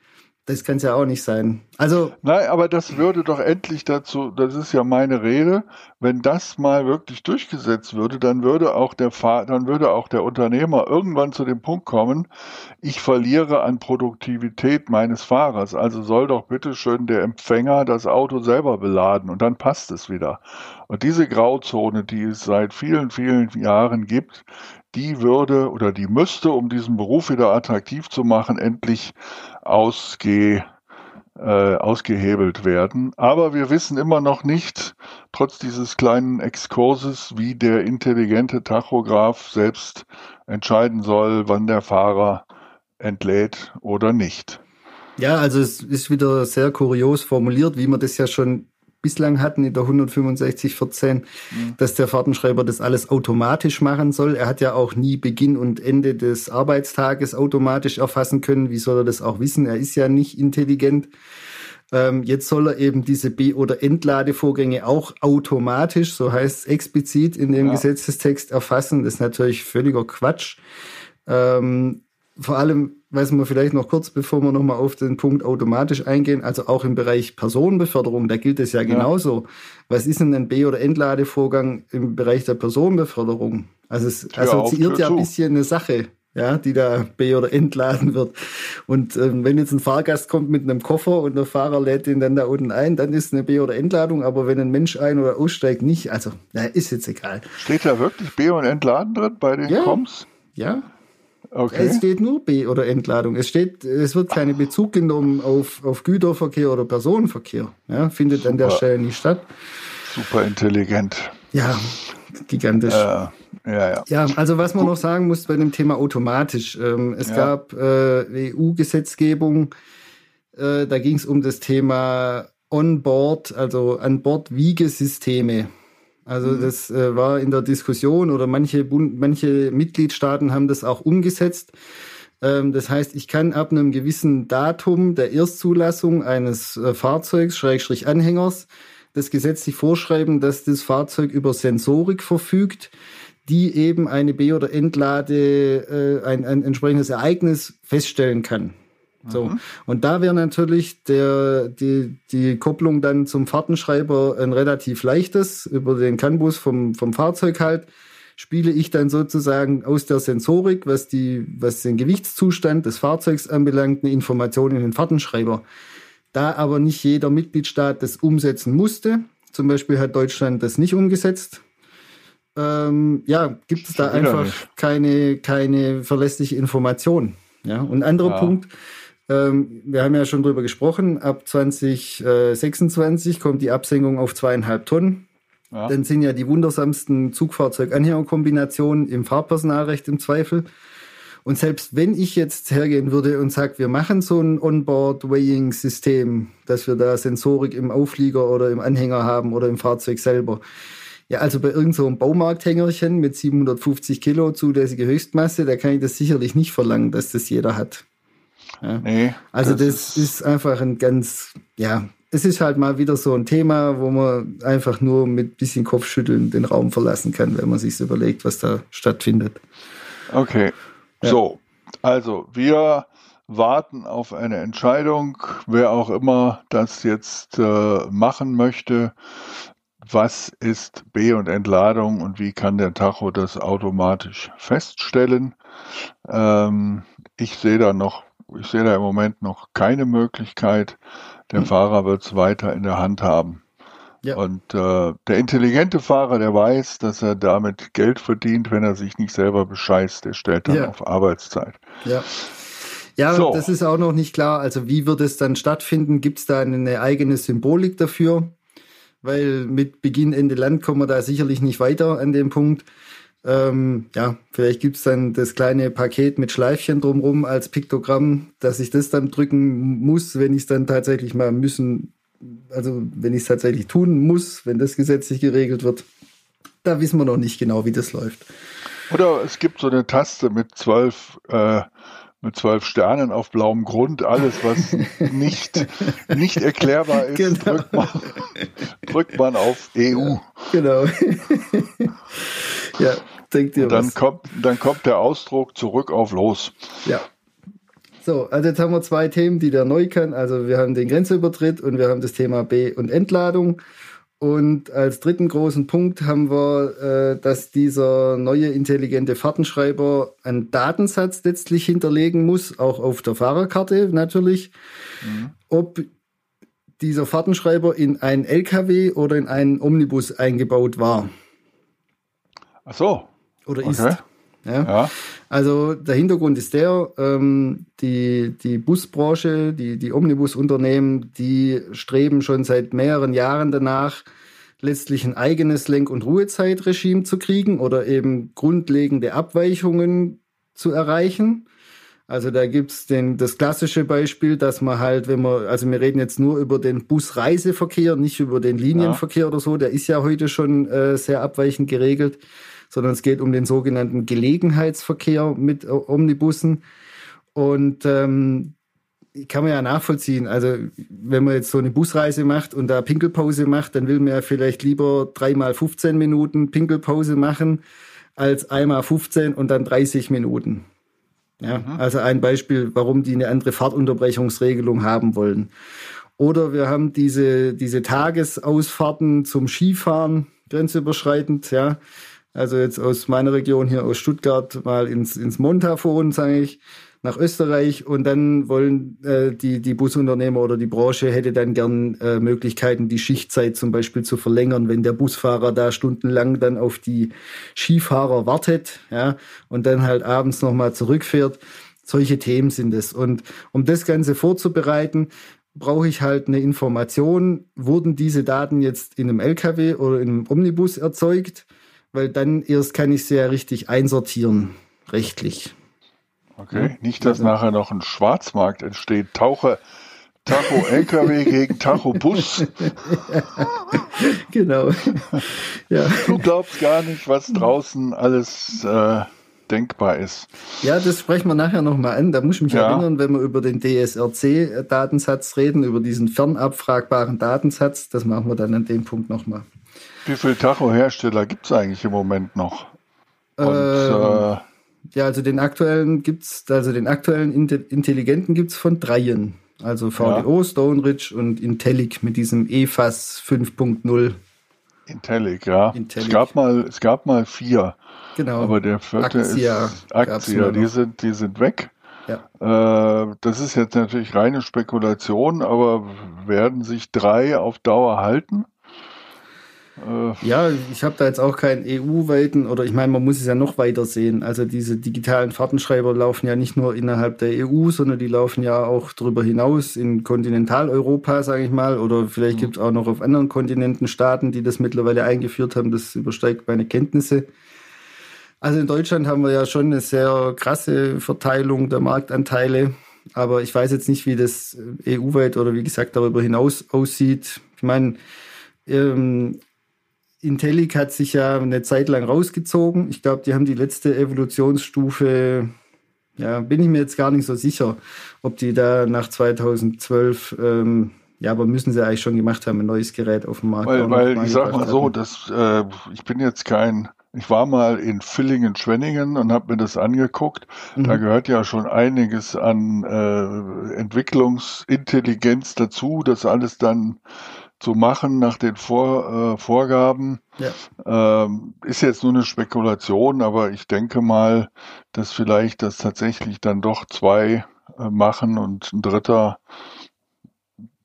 das kann es ja auch nicht sein. Also. Nein, aber das würde doch endlich dazu, das ist ja meine Rede, wenn das mal wirklich durchgesetzt würde, dann würde auch der dann würde auch der Unternehmer irgendwann zu dem Punkt kommen, ich verliere an Produktivität meines Fahrers. Also soll doch bitte schön der Empfänger das Auto selber beladen und dann passt es wieder. Und diese Grauzone, die es seit vielen, vielen Jahren gibt, die würde oder die müsste, um diesen Beruf wieder attraktiv zu machen, endlich ausge, äh, ausgehebelt werden. Aber wir wissen immer noch nicht, trotz dieses kleinen Exkurses, wie der intelligente Tachograph selbst entscheiden soll, wann der Fahrer entlädt oder nicht. Ja, also es ist wieder sehr kurios formuliert, wie man das ja schon bislang hatten in der 16514, mhm. dass der Fahrtenschreiber das alles automatisch machen soll. Er hat ja auch nie Beginn und Ende des Arbeitstages automatisch erfassen können. Wie soll er das auch wissen? Er ist ja nicht intelligent. Ähm, jetzt soll er eben diese B- oder Entladevorgänge auch automatisch, so heißt es explizit in dem ja. Gesetzestext erfassen. Das ist natürlich völliger Quatsch. Ähm, vor allem, weiß man vielleicht noch kurz, bevor wir nochmal auf den Punkt automatisch eingehen, also auch im Bereich Personenbeförderung, da gilt es ja genauso. Ja. Was ist denn ein B- oder Entladevorgang im Bereich der Personenbeförderung? Also es Tür assoziiert ja ein bisschen eine Sache, ja, die da B- oder entladen wird. Und ähm, wenn jetzt ein Fahrgast kommt mit einem Koffer und der Fahrer lädt ihn dann da unten ein, dann ist eine B- oder Entladung, aber wenn ein Mensch ein- oder aussteigt, nicht. Also, na, ist jetzt egal. Steht da wirklich B- und Entladen drin bei den ja. Koms? Ja, Okay. Es steht nur B- oder Entladung. Es steht, es wird keine Bezug genommen auf, auf Güterverkehr oder Personenverkehr. Ja, findet Super. an der Stelle nicht statt. Super intelligent. Ja, gigantisch. Äh, ja, ja. Ja, also was man noch sagen muss bei dem Thema automatisch. Ähm, es ja. gab äh, EU-Gesetzgebung, äh, da ging es um das Thema On-Board, also an Bord Wiegesysteme. Also mhm. das äh, war in der Diskussion oder manche, Bund manche Mitgliedstaaten haben das auch umgesetzt. Ähm, das heißt, ich kann ab einem gewissen Datum der Erstzulassung eines äh, Fahrzeugs, Schrägstrich Anhängers, das gesetzlich vorschreiben, dass das Fahrzeug über Sensorik verfügt, die eben eine B- oder Entlade, äh, ein, ein entsprechendes Ereignis feststellen kann. So. Mhm. Und da wäre natürlich der, die, die Kopplung dann zum Fahrtenschreiber ein relativ leichtes über den CAN-Bus vom, vom Fahrzeug halt. Spiele ich dann sozusagen aus der Sensorik, was die, was den Gewichtszustand des Fahrzeugs anbelangt, eine Information in den Fahrtenschreiber. Da aber nicht jeder Mitgliedstaat das umsetzen musste, zum Beispiel hat Deutschland das nicht umgesetzt, ähm, ja, gibt es da einfach keine, keine verlässliche Information. Ja, und ein anderer ja. Punkt, ähm, wir haben ja schon drüber gesprochen, ab 2026 kommt die Absenkung auf zweieinhalb Tonnen. Ja. Dann sind ja die wundersamsten Zugfahrzeug-Anhängerkombinationen im Fahrpersonalrecht im Zweifel. Und selbst wenn ich jetzt hergehen würde und sage, wir machen so ein Onboard-Weighing-System, dass wir da Sensorik im Auflieger oder im Anhänger haben oder im Fahrzeug selber. Ja, also bei irgendeinem so Baumarkthängerchen mit 750 Kilo zulässige Höchstmasse, da kann ich das sicherlich nicht verlangen, dass das jeder hat. Ja. Nee, also das, das ist, ist einfach ein ganz, ja, es ist halt mal wieder so ein Thema, wo man einfach nur mit bisschen Kopfschütteln den Raum verlassen kann, wenn man sich überlegt, was da stattfindet. Okay, ja. so, also wir warten auf eine Entscheidung, wer auch immer das jetzt äh, machen möchte. Was ist B- und Entladung und wie kann der Tacho das automatisch feststellen? Ähm, ich sehe da noch ich sehe da im Moment noch keine Möglichkeit. Der mhm. Fahrer wird es weiter in der Hand haben. Ja. Und äh, der intelligente Fahrer, der weiß, dass er damit Geld verdient, wenn er sich nicht selber bescheißt, der stellt dann ja. auf Arbeitszeit. Ja. Ja, so. das ist auch noch nicht klar. Also wie wird es dann stattfinden? Gibt es da eine eigene Symbolik dafür? Weil mit Beginn, Ende Land kommen wir da sicherlich nicht weiter an dem Punkt. Ähm, ja, vielleicht gibt's dann das kleine Paket mit Schleifchen drumrum als Piktogramm, dass ich das dann drücken muss, wenn ich es dann tatsächlich mal müssen, also wenn ich es tatsächlich tun muss, wenn das gesetzlich geregelt wird. Da wissen wir noch nicht genau, wie das läuft. Oder es gibt so eine Taste mit zwölf, äh, mit zwölf Sternen auf blauem Grund. Alles, was nicht, nicht erklärbar ist, genau. drückt, man, drückt man auf EU. Genau. ja, denkt ihr dann was. Kommt, dann kommt der Ausdruck zurück auf los. Ja. So, also jetzt haben wir zwei Themen, die der neu kann. Also wir haben den Grenzübertritt und wir haben das Thema B- und Entladung. Und als dritten großen Punkt haben wir, äh, dass dieser neue intelligente Fahrtenschreiber einen Datensatz letztlich hinterlegen muss, auch auf der Fahrerkarte natürlich, mhm. ob dieser Fahrtenschreiber in einen LKW oder in einen Omnibus eingebaut war. Ach so. Oder okay. ist. Ja? ja? Also der Hintergrund ist der, ähm, die, die Busbranche, die, die Omnibusunternehmen, die streben schon seit mehreren Jahren danach, letztlich ein eigenes Lenk- und Ruhezeitregime zu kriegen oder eben grundlegende Abweichungen zu erreichen. Also da gibt's den, das klassische Beispiel, dass man halt, wenn man, also wir reden jetzt nur über den Busreiseverkehr, nicht über den Linienverkehr ja. oder so, der ist ja heute schon äh, sehr abweichend geregelt sondern es geht um den sogenannten Gelegenheitsverkehr mit Omnibussen. Und ähm, kann man ja nachvollziehen. Also wenn man jetzt so eine Busreise macht und da Pinkelpause macht, dann will man ja vielleicht lieber dreimal 15 Minuten Pinkelpause machen als einmal 15 und dann 30 Minuten. Ja, mhm. also ein Beispiel, warum die eine andere Fahrtunterbrechungsregelung haben wollen. Oder wir haben diese, diese Tagesausfahrten zum Skifahren, grenzüberschreitend, ja. Also jetzt aus meiner Region hier aus Stuttgart mal ins, ins Montafon, sage ich, nach Österreich und dann wollen äh, die, die Busunternehmer oder die Branche hätte dann gern äh, Möglichkeiten, die Schichtzeit zum Beispiel zu verlängern, wenn der Busfahrer da stundenlang dann auf die Skifahrer wartet, ja, und dann halt abends nochmal zurückfährt. Solche Themen sind es. Und um das Ganze vorzubereiten, brauche ich halt eine Information, wurden diese Daten jetzt in einem LKW oder in einem Omnibus erzeugt? Weil dann erst kann ich sie ja richtig einsortieren, rechtlich. Okay, ja? nicht, dass also. nachher noch ein Schwarzmarkt entsteht. Tauche, Tacho LKW gegen Tacho Bus. genau. ja. Du glaubst gar nicht, was draußen alles äh, denkbar ist. Ja, das sprechen wir nachher nochmal an. Da muss ich mich ja. erinnern, wenn wir über den DSRC-Datensatz reden, über diesen fernabfragbaren Datensatz. Das machen wir dann an dem Punkt nochmal. Wie viele Tacho-Hersteller gibt es eigentlich im Moment noch? Und, ähm, äh, ja, also den aktuellen gibt's, also den aktuellen Intelligenten gibt es von dreien. Also VDO, ja. Stone Ridge und Intellic mit diesem EFAS 5.0. Intellic, ja. Intellic. Es gab mal, es gab mal vier. Genau. Aber der vierte Aktia ist Aktia, die sind, die sind weg. Ja. Äh, das ist jetzt natürlich reine Spekulation, aber werden sich drei auf Dauer halten? Äh, ja, ich habe da jetzt auch keinen EU-weiten, oder ich meine, man muss es ja noch weiter sehen. Also diese digitalen Fahrtenschreiber laufen ja nicht nur innerhalb der EU, sondern die laufen ja auch darüber hinaus in Kontinentaleuropa, sage ich mal. Oder vielleicht mhm. gibt es auch noch auf anderen Kontinenten Staaten, die das mittlerweile eingeführt haben. Das übersteigt meine Kenntnisse. Also in Deutschland haben wir ja schon eine sehr krasse Verteilung der Marktanteile. Aber ich weiß jetzt nicht, wie das EU-weit oder wie gesagt darüber hinaus aussieht. Ich meine, ähm, Intellic hat sich ja eine Zeit lang rausgezogen. Ich glaube, die haben die letzte Evolutionsstufe, ja, bin ich mir jetzt gar nicht so sicher, ob die da nach 2012, ähm, ja, aber müssen sie eigentlich schon gemacht haben, ein neues Gerät auf dem Markt. Weil, weil ich sag mal so, dass, äh, ich bin jetzt kein, ich war mal in Villingen-Schwenningen und habe mir das angeguckt. Mhm. Da gehört ja schon einiges an äh, Entwicklungsintelligenz dazu, das alles dann zu machen nach den Vor, äh, Vorgaben. Ja. Ähm, ist jetzt nur eine Spekulation, aber ich denke mal, dass vielleicht das tatsächlich dann doch zwei äh, machen und ein dritter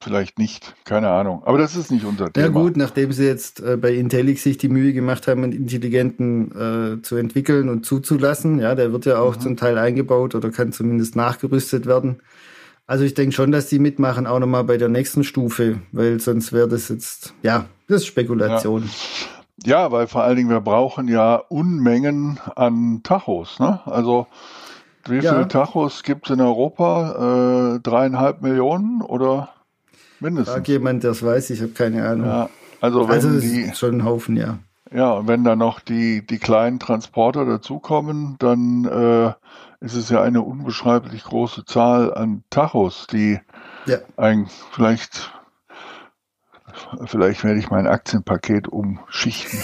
vielleicht nicht, keine Ahnung. Aber das ist nicht unser Thema. Ja gut, nachdem sie jetzt äh, bei Intellic sich die Mühe gemacht haben, einen intelligenten äh, zu entwickeln und zuzulassen, ja, der wird ja auch mhm. zum Teil eingebaut oder kann zumindest nachgerüstet werden. Also ich denke schon, dass die mitmachen, auch nochmal bei der nächsten Stufe, weil sonst wäre das jetzt, ja, das ist Spekulation. Ja. ja. weil vor allen Dingen wir brauchen ja Unmengen an Tachos. Ne? Also wie ja. viele Tachos gibt es in Europa? Äh, dreieinhalb Millionen oder mindestens? Frag jemand, der es weiß, ich habe keine Ahnung. Ja, also wenn also die, schon ein Haufen, ja. Ja, und wenn dann noch die, die kleinen Transporter dazukommen, dann äh, ist es ja eine unbeschreiblich große Zahl an Tachos, die ja. ein, vielleicht, vielleicht werde ich mein Aktienpaket umschichten.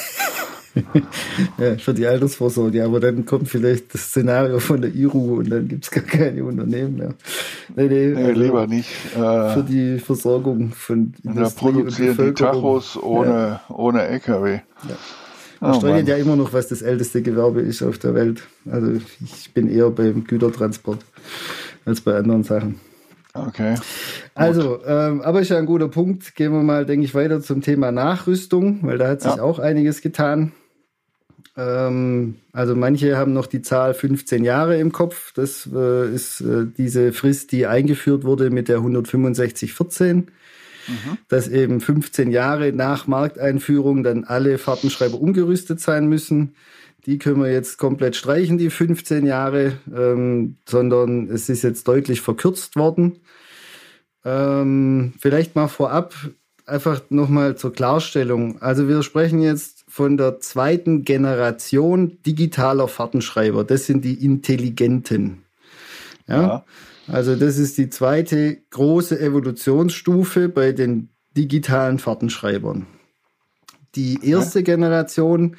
ja, für die Altersvorsorge, aber dann kommt vielleicht das Szenario von der IRU und dann gibt es gar keine Unternehmen mehr. Nee, nee, nee also lieber nicht. Äh, für die Versorgung von Industrie Da produzieren die Tachos ohne, ja. ohne LKW. Ja. Man oh, streitet ja immer noch, was das älteste Gewerbe ist auf der Welt. Also ich bin eher beim Gütertransport als bei anderen Sachen. Okay. Also, ähm, aber ist ja ein guter Punkt. Gehen wir mal, denke ich, weiter zum Thema Nachrüstung, weil da hat sich ja. auch einiges getan. Ähm, also manche haben noch die Zahl 15 Jahre im Kopf. Das äh, ist äh, diese Frist, die eingeführt wurde mit der 16514. Mhm. Dass eben 15 Jahre nach Markteinführung dann alle Fahrtenschreiber umgerüstet sein müssen. Die können wir jetzt komplett streichen, die 15 Jahre, ähm, sondern es ist jetzt deutlich verkürzt worden. Ähm, vielleicht mal vorab einfach nochmal zur Klarstellung. Also wir sprechen jetzt von der zweiten Generation digitaler Fahrtenschreiber. Das sind die intelligenten. Ja? ja. Also das ist die zweite große Evolutionsstufe bei den digitalen Fahrtenschreibern. Die erste. Generation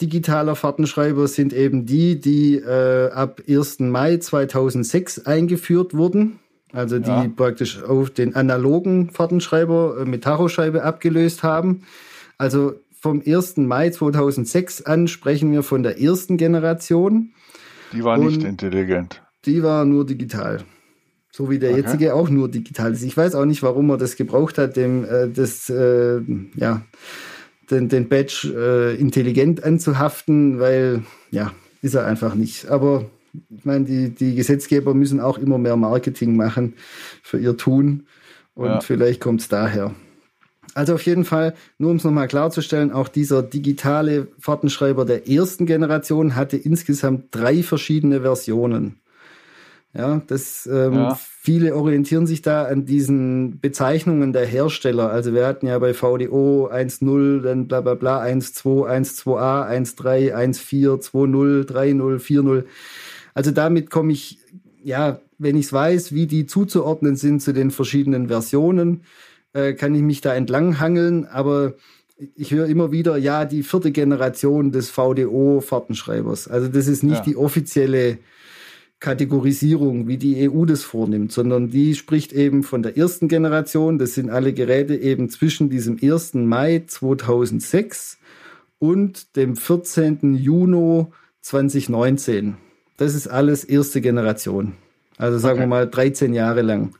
digitaler Fahrtenschreiber sind eben die, die äh, ab 1. Mai 2006 eingeführt wurden. Also die ja. praktisch auf den analogen Fahrtenschreiber äh, mit Tachoscheibe abgelöst haben. Also vom 1. Mai 2006 an sprechen wir von der ersten Generation. Die war nicht intelligent. Die war nur digital. So wie der okay. jetzige auch nur digital ist. Ich weiß auch nicht, warum er das gebraucht hat, dem äh, das äh, ja den, den Badge äh, intelligent anzuhaften, weil ja ist er einfach nicht. Aber ich meine, die, die Gesetzgeber müssen auch immer mehr Marketing machen für ihr Tun und ja. vielleicht kommt es daher. Also auf jeden Fall, nur um es nochmal klarzustellen, auch dieser digitale Fahrtenschreiber der ersten Generation hatte insgesamt drei verschiedene Versionen. Ja, das ähm, ja. viele orientieren sich da an diesen Bezeichnungen der Hersteller. Also wir hatten ja bei VDO 1.0, dann bla bla bla 1.2, 1.2a, 1.3, 1.4, 2.0, 3.0, 4.0. Also damit komme ich, ja, wenn ich es weiß, wie die zuzuordnen sind zu den verschiedenen Versionen, äh, kann ich mich da entlang hangeln. Aber ich höre immer wieder, ja, die vierte Generation des VDO-Fahrtenschreibers. Also das ist nicht ja. die offizielle Kategorisierung, wie die EU das vornimmt, sondern die spricht eben von der ersten Generation. Das sind alle Geräte eben zwischen diesem 1. Mai 2006 und dem 14. Juni 2019. Das ist alles erste Generation. Also sagen okay. wir mal 13 Jahre lang.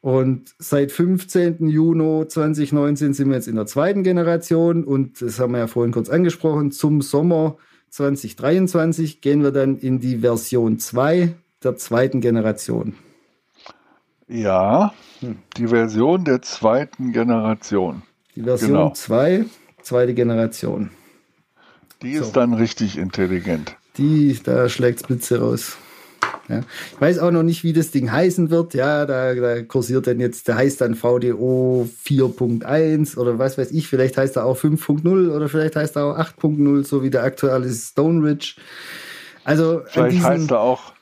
Und seit 15. Juni 2019 sind wir jetzt in der zweiten Generation und das haben wir ja vorhin kurz angesprochen. Zum Sommer 2023 gehen wir dann in die Version 2 der zweiten Generation. Ja, hm. die Version der zweiten Generation. Die Version 2, genau. zweite Generation. Die ist so. dann richtig intelligent. Die, da schlägt Blitze raus. Ja. Ich weiß auch noch nicht, wie das Ding heißen wird. Ja, da, da kursiert dann jetzt, der heißt dann VDO 4.1 oder was weiß ich. Vielleicht heißt er auch 5.0 oder vielleicht heißt er auch 8.0, so wie der aktuelle Stone Ridge. Also vielleicht diesen, heißt er auch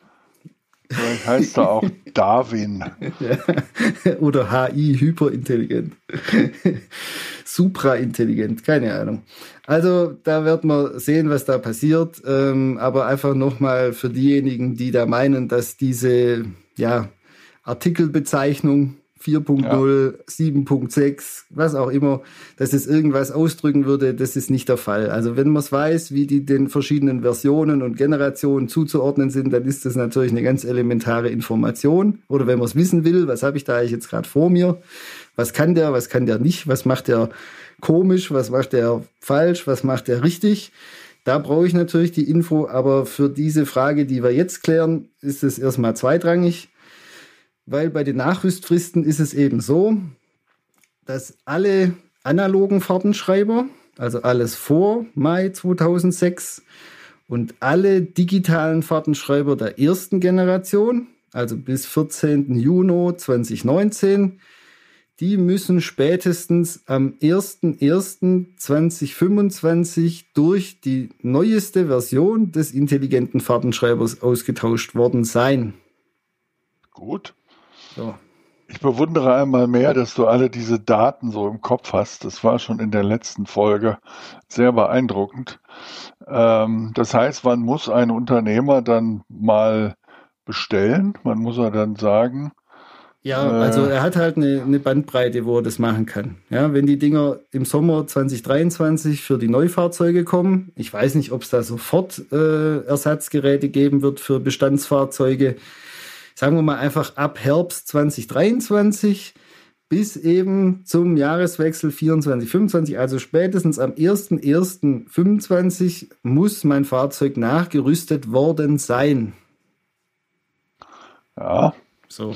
Vielleicht heißt er auch Darwin. Ja. Oder HI, hyperintelligent. Supraintelligent, keine Ahnung. Also da wird man sehen, was da passiert. Ähm, aber einfach nochmal für diejenigen, die da meinen, dass diese ja, Artikelbezeichnung 4.0, ja. 7.6, was auch immer, dass es irgendwas ausdrücken würde, das ist nicht der Fall. Also wenn man es weiß, wie die den verschiedenen Versionen und Generationen zuzuordnen sind, dann ist das natürlich eine ganz elementare Information. Oder wenn man es wissen will, was habe ich da eigentlich jetzt gerade vor mir? Was kann der, was kann der nicht? Was macht der komisch? Was macht der falsch? Was macht der richtig? Da brauche ich natürlich die Info, aber für diese Frage, die wir jetzt klären, ist es erstmal zweitrangig weil bei den Nachrüstfristen ist es eben so, dass alle analogen Fahrtenschreiber, also alles vor Mai 2006 und alle digitalen Fahrtenschreiber der ersten Generation, also bis 14. Juni 2019, die müssen spätestens am 01.01.2025 durch die neueste Version des intelligenten Fahrtenschreibers ausgetauscht worden sein. Gut. So. Ich bewundere einmal mehr, dass du alle diese Daten so im Kopf hast. Das war schon in der letzten Folge sehr beeindruckend. Ähm, das heißt, man muss ein Unternehmer dann mal bestellen. Man muss er dann sagen. Ja, also er hat halt eine, eine, Bandbreite, wo er das machen kann. Ja, wenn die Dinger im Sommer 2023 für die Neufahrzeuge kommen, ich weiß nicht, ob es da sofort äh, Ersatzgeräte geben wird für Bestandsfahrzeuge sagen wir mal einfach ab Herbst 2023 bis eben zum Jahreswechsel 24, 25, also spätestens am 1.1.25 muss mein Fahrzeug nachgerüstet worden sein. Ja. So.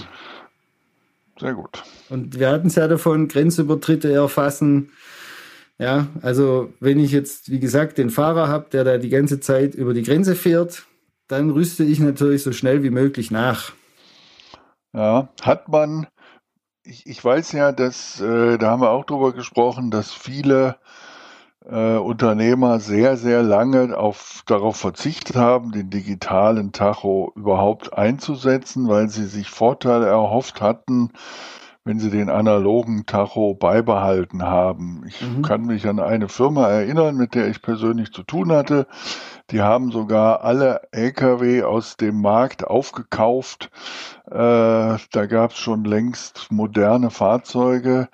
Sehr gut. Und wir hatten es ja davon, Grenzübertritte erfassen. Ja, also wenn ich jetzt, wie gesagt, den Fahrer habe, der da die ganze Zeit über die Grenze fährt, dann rüste ich natürlich so schnell wie möglich nach. Ja, hat man, ich, ich weiß ja, dass, äh, da haben wir auch drüber gesprochen, dass viele äh, Unternehmer sehr, sehr lange auf, darauf verzichtet haben, den digitalen Tacho überhaupt einzusetzen, weil sie sich Vorteile erhofft hatten, wenn sie den analogen Tacho beibehalten haben. Ich mhm. kann mich an eine Firma erinnern, mit der ich persönlich zu tun hatte. Die haben sogar alle Lkw aus dem Markt aufgekauft. Äh, da gab es schon längst moderne Fahrzeuge,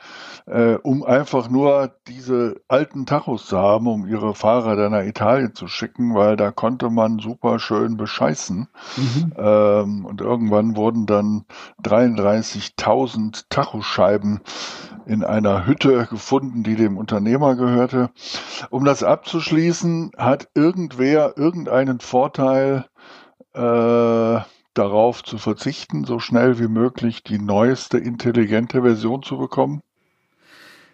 äh, um einfach nur diese alten Tachos zu haben, um ihre Fahrer dann nach Italien zu schicken, weil da konnte man super schön bescheißen. Mhm. Ähm, und irgendwann wurden dann 33.000 Tachoscheiben in einer Hütte gefunden, die dem Unternehmer gehörte. Um das abzuschließen, hat irgendwer irgendeinen Vorteil äh, darauf zu verzichten, so schnell wie möglich die neueste intelligente Version zu bekommen?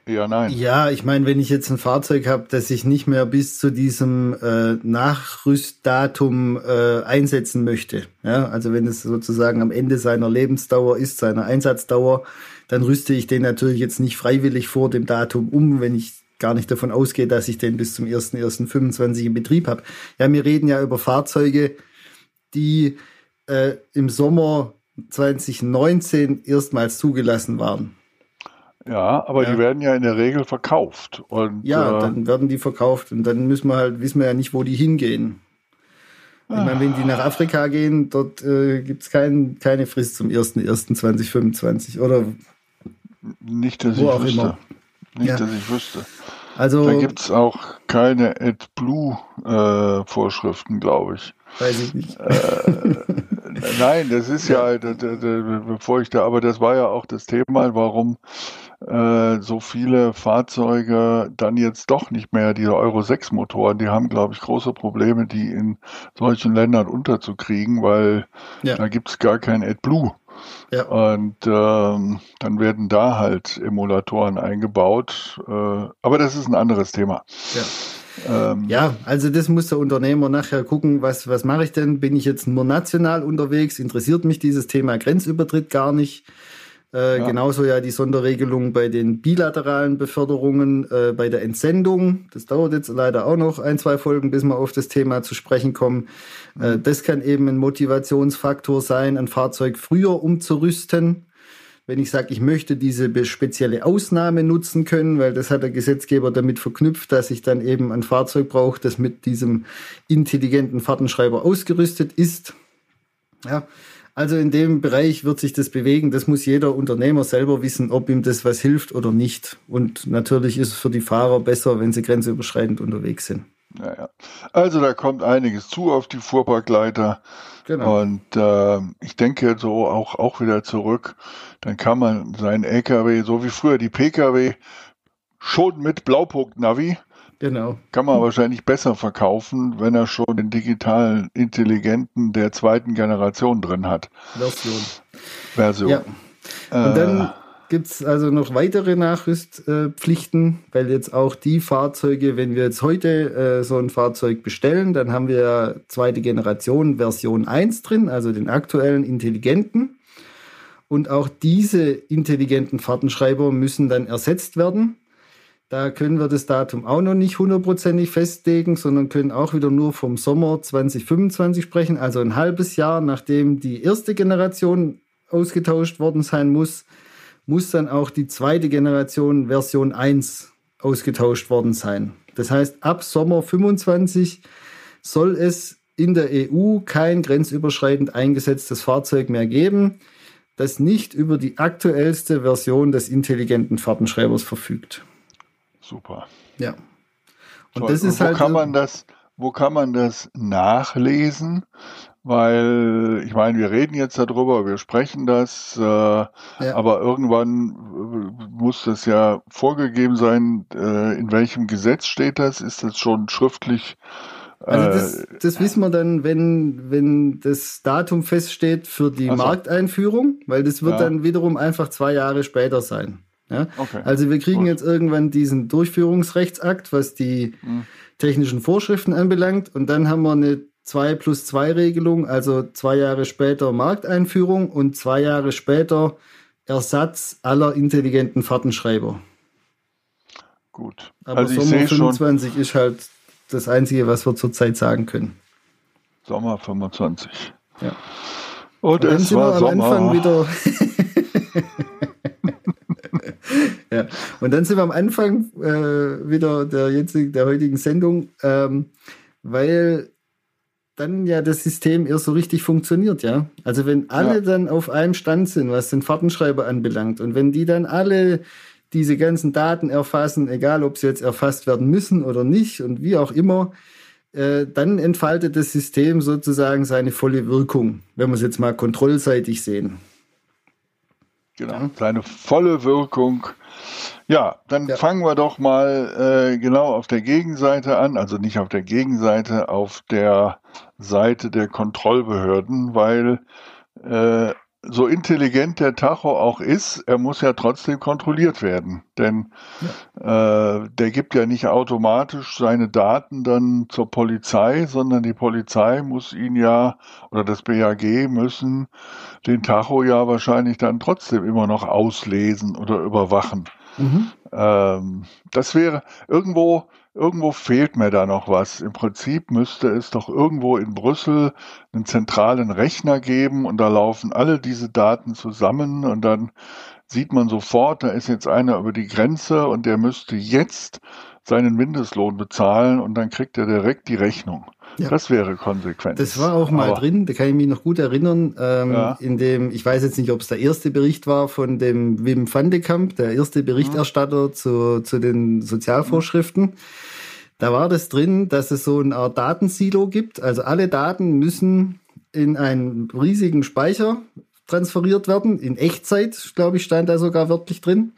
Ja, nein. Ja, ich meine, wenn ich jetzt ein Fahrzeug habe, das ich nicht mehr bis zu diesem äh, Nachrüstdatum äh, einsetzen möchte, ja, also wenn es sozusagen am Ende seiner Lebensdauer ist, seiner Einsatzdauer, dann rüste ich den natürlich jetzt nicht freiwillig vor dem Datum um, wenn ich gar nicht davon ausgehe, dass ich den bis zum 1.1.25 in Betrieb habe. Ja, wir reden ja über Fahrzeuge, die äh, im Sommer 2019 erstmals zugelassen waren. Ja, aber ja. die werden ja in der Regel verkauft. Und, ja, äh, dann werden die verkauft und dann müssen wir halt, wissen wir ja nicht, wo die hingehen. Ich meine, wenn die nach Afrika gehen, dort äh, gibt es kein, keine Frist zum 1.1.2025 oder nicht, dass wo ich auch wüsste. immer. Nicht, ja. dass ich wüsste. Also, da gibt es auch keine AdBlue-Vorschriften, äh, glaube ich. Weiß ich nicht. Äh, nein, das ist ja, ja bevor ich da, aber das war ja auch das Thema, warum äh, so viele Fahrzeuge dann jetzt doch nicht mehr diese Euro 6 Motoren, die haben, glaube ich, große Probleme, die in solchen Ländern unterzukriegen, weil ja. da gibt es gar kein AdBlue. Ja. Und ähm, dann werden da halt Emulatoren eingebaut. Äh, aber das ist ein anderes Thema. Ja. Ähm, ja, also das muss der Unternehmer nachher gucken, was, was mache ich denn? Bin ich jetzt nur national unterwegs? Interessiert mich dieses Thema Grenzübertritt gar nicht? Äh, ja. Genauso ja die Sonderregelung bei den bilateralen Beförderungen, äh, bei der Entsendung. Das dauert jetzt leider auch noch ein, zwei Folgen, bis wir auf das Thema zu sprechen kommen. Äh, mhm. das kann eben ein Motivationsfaktor sein, ein Fahrzeug früher umzurüsten. Wenn ich sage, ich möchte diese spezielle Ausnahme nutzen können, weil das hat der Gesetzgeber damit verknüpft, dass ich dann eben ein Fahrzeug brauche, das mit diesem intelligenten Fahrtenschreiber ausgerüstet ist. Ja, also in dem Bereich wird sich das bewegen. Das muss jeder Unternehmer selber wissen, ob ihm das was hilft oder nicht. Und natürlich ist es für die Fahrer besser, wenn sie grenzüberschreitend unterwegs sind. Ja, ja. Also da kommt einiges zu auf die Fuhrparkleiter. Genau. Und äh, ich denke so auch, auch wieder zurück, dann kann man seinen LKW, so wie früher die Pkw, schon mit Blaupunkt-Navi Genau. Kann man wahrscheinlich besser verkaufen, wenn er schon den digitalen Intelligenten der zweiten Generation drin hat. Version. Version. Ja. Und dann äh, gibt es also noch weitere Nachrüstpflichten, weil jetzt auch die Fahrzeuge, wenn wir jetzt heute äh, so ein Fahrzeug bestellen, dann haben wir zweite Generation Version 1 drin, also den aktuellen intelligenten. Und auch diese intelligenten Fahrtenschreiber müssen dann ersetzt werden. Da können wir das Datum auch noch nicht hundertprozentig festlegen, sondern können auch wieder nur vom Sommer 2025 sprechen, also ein halbes Jahr nachdem die erste Generation ausgetauscht worden sein muss, muss dann auch die zweite Generation Version 1 ausgetauscht worden sein. Das heißt, ab Sommer 25 soll es in der EU kein grenzüberschreitend eingesetztes Fahrzeug mehr geben, das nicht über die aktuellste Version des intelligenten Fahrtenschreibers verfügt. Super. Ja. Und Toll. das ist Und wo halt. Kann man das, wo kann man das nachlesen? Weil, ich meine, wir reden jetzt darüber, wir sprechen das, äh, ja. aber irgendwann äh, muss das ja vorgegeben sein, äh, in welchem Gesetz steht das? Ist das schon schriftlich also das, äh, das wissen wir dann, wenn, wenn das Datum feststeht für die also. Markteinführung, weil das wird ja. dann wiederum einfach zwei Jahre später sein. Ja? Okay. Also wir kriegen Gut. jetzt irgendwann diesen Durchführungsrechtsakt, was die hm. technischen Vorschriften anbelangt, und dann haben wir eine 2 plus 2 Regelung, also zwei Jahre später Markteinführung und zwei Jahre später Ersatz aller intelligenten Fahrtenschreiber. Gut. Aber also Sommer 25 schon. ist halt das Einzige, was wir zurzeit sagen können. Sommer 25. Ja. Und, Und dann sind wir am Sommer. Anfang wieder. ja. Und dann sind wir am Anfang äh, wieder der jetzigen, der heutigen Sendung, ähm, weil dann ja das System erst so richtig funktioniert, ja. Also wenn alle ja. dann auf einem Stand sind, was den Fahrtenschreiber anbelangt, und wenn die dann alle diese ganzen Daten erfassen, egal ob sie jetzt erfasst werden müssen oder nicht und wie auch immer, äh, dann entfaltet das System sozusagen seine volle Wirkung, wenn wir es jetzt mal kontrollseitig sehen. Genau, ja. seine volle Wirkung. Ja, dann ja. fangen wir doch mal äh, genau auf der Gegenseite an, also nicht auf der Gegenseite, auf der Seite der Kontrollbehörden, weil äh, so intelligent der Tacho auch ist, er muss ja trotzdem kontrolliert werden. Denn ja. äh, der gibt ja nicht automatisch seine Daten dann zur Polizei, sondern die Polizei muss ihn ja oder das BAG müssen den Tacho ja wahrscheinlich dann trotzdem immer noch auslesen oder überwachen. Mhm. Ähm, das wäre irgendwo irgendwo fehlt mir da noch was. Im Prinzip müsste es doch irgendwo in Brüssel einen zentralen Rechner geben und da laufen alle diese Daten zusammen und dann sieht man sofort, da ist jetzt einer über die Grenze und der müsste jetzt seinen Mindestlohn bezahlen und dann kriegt er direkt die Rechnung. Ja. Das wäre konsequent. Das war auch mal Aber, drin, da kann ich mich noch gut erinnern, ähm, ja. in dem, ich weiß jetzt nicht, ob es der erste Bericht war von dem Wim van de Kamp, der erste Berichterstatter mhm. zu, zu den Sozialvorschriften. Da war das drin, dass es so eine Art Datensilo gibt. Also alle Daten müssen in einen riesigen Speicher transferiert werden. In Echtzeit, glaube ich, stand da sogar wörtlich drin.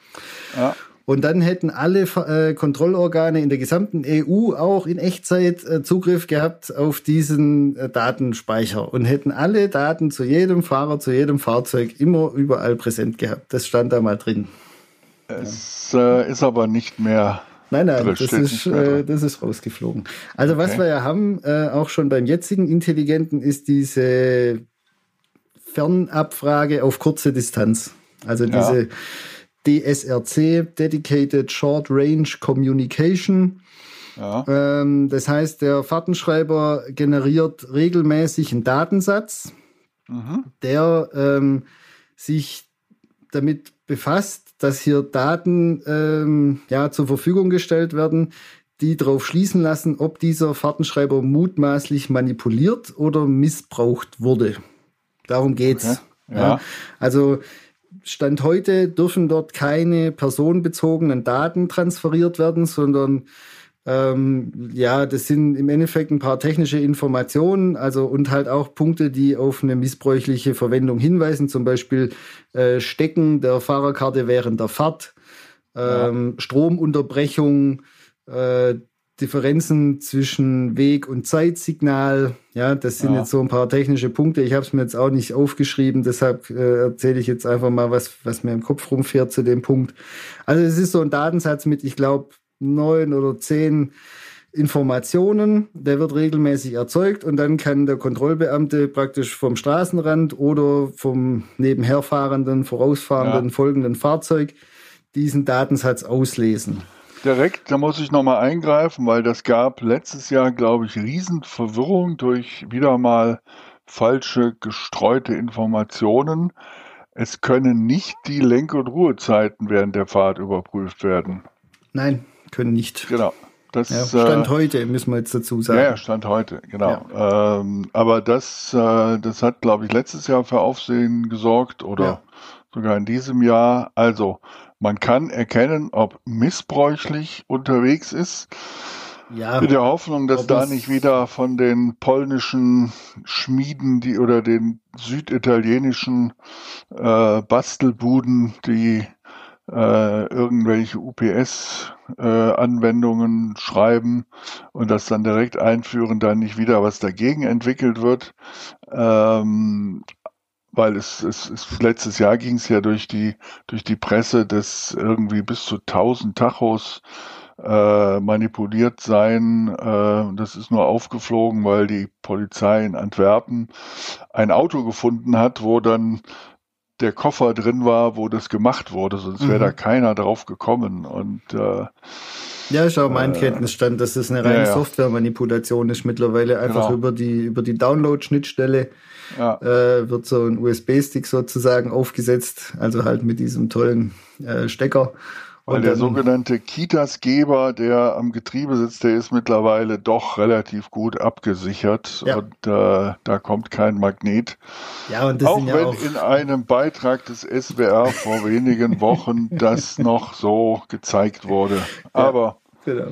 Ja. Und dann hätten alle äh, Kontrollorgane in der gesamten EU auch in Echtzeit äh, Zugriff gehabt auf diesen äh, Datenspeicher und hätten alle Daten zu jedem Fahrer, zu jedem Fahrzeug immer überall präsent gehabt. Das stand da mal drin. Es äh, ist aber nicht mehr. Nein, nein, das ist, äh, das ist rausgeflogen. Also okay. was wir ja haben, äh, auch schon beim jetzigen Intelligenten, ist diese Fernabfrage auf kurze Distanz. Also diese ja DSRC, Dedicated Short Range Communication. Ja. Ähm, das heißt, der Fahrtenschreiber generiert regelmäßig einen Datensatz, mhm. der ähm, sich damit befasst, dass hier Daten ähm, ja, zur Verfügung gestellt werden, die darauf schließen lassen, ob dieser Fahrtenschreiber mutmaßlich manipuliert oder missbraucht wurde. Darum geht's. Okay. Ja. ja. Also Stand heute dürfen dort keine personenbezogenen Daten transferiert werden, sondern ähm, ja, das sind im Endeffekt ein paar technische Informationen, also und halt auch Punkte, die auf eine missbräuchliche Verwendung hinweisen, zum Beispiel äh, Stecken der Fahrerkarte während der Fahrt, ähm, ja. Stromunterbrechung, äh, Differenzen zwischen Weg- und Zeitsignal. Ja, das sind ja. jetzt so ein paar technische Punkte. Ich habe es mir jetzt auch nicht aufgeschrieben, deshalb äh, erzähle ich jetzt einfach mal, was, was mir im Kopf rumfährt zu dem Punkt. Also es ist so ein Datensatz mit, ich glaube, neun oder zehn Informationen, der wird regelmäßig erzeugt und dann kann der Kontrollbeamte praktisch vom Straßenrand oder vom nebenherfahrenden, vorausfahrenden, ja. folgenden Fahrzeug diesen Datensatz auslesen. Direkt, da muss ich nochmal eingreifen, weil das gab letztes Jahr, glaube ich, Riesenverwirrung durch wieder mal falsche gestreute Informationen. Es können nicht die Lenk- und Ruhezeiten während der Fahrt überprüft werden. Nein, können nicht. Genau. Das, ja, Stand äh, heute, müssen wir jetzt dazu sagen. Ja, Stand heute, genau. Ja. Ähm, aber das, äh, das hat, glaube ich, letztes Jahr für Aufsehen gesorgt oder ja. sogar in diesem Jahr. Also, man kann erkennen, ob missbräuchlich unterwegs ist. Ja, mit der Hoffnung, dass da nicht wieder von den polnischen Schmieden die oder den süditalienischen äh, Bastelbuden die äh, irgendwelche UPS-Anwendungen äh, schreiben und das dann direkt einführen, dann nicht wieder was dagegen entwickelt wird. Ähm, weil es, es, es letztes Jahr ging es ja durch die durch die Presse, dass irgendwie bis zu 1000 Tachos äh, manipuliert seien. Äh, das ist nur aufgeflogen, weil die Polizei in Antwerpen ein Auto gefunden hat, wo dann der Koffer drin war, wo das gemacht wurde, sonst wäre mhm. da keiner drauf gekommen. Und äh, ja, ist auch mein äh, Kenntnisstand, dass es eine reine ja, ja. Softwaremanipulation ist mittlerweile. Einfach genau. über die über die Download-Schnittstelle ja. äh, wird so ein USB-Stick sozusagen aufgesetzt, also halt mit diesem tollen äh, Stecker. Weil der sogenannte Kitas-Geber, der am Getriebe sitzt, der ist mittlerweile doch relativ gut abgesichert ja. und äh, da kommt kein Magnet. Ja, und das auch wenn auch in einem Beitrag des SWR vor wenigen Wochen das noch so gezeigt wurde. Aber ja, genau.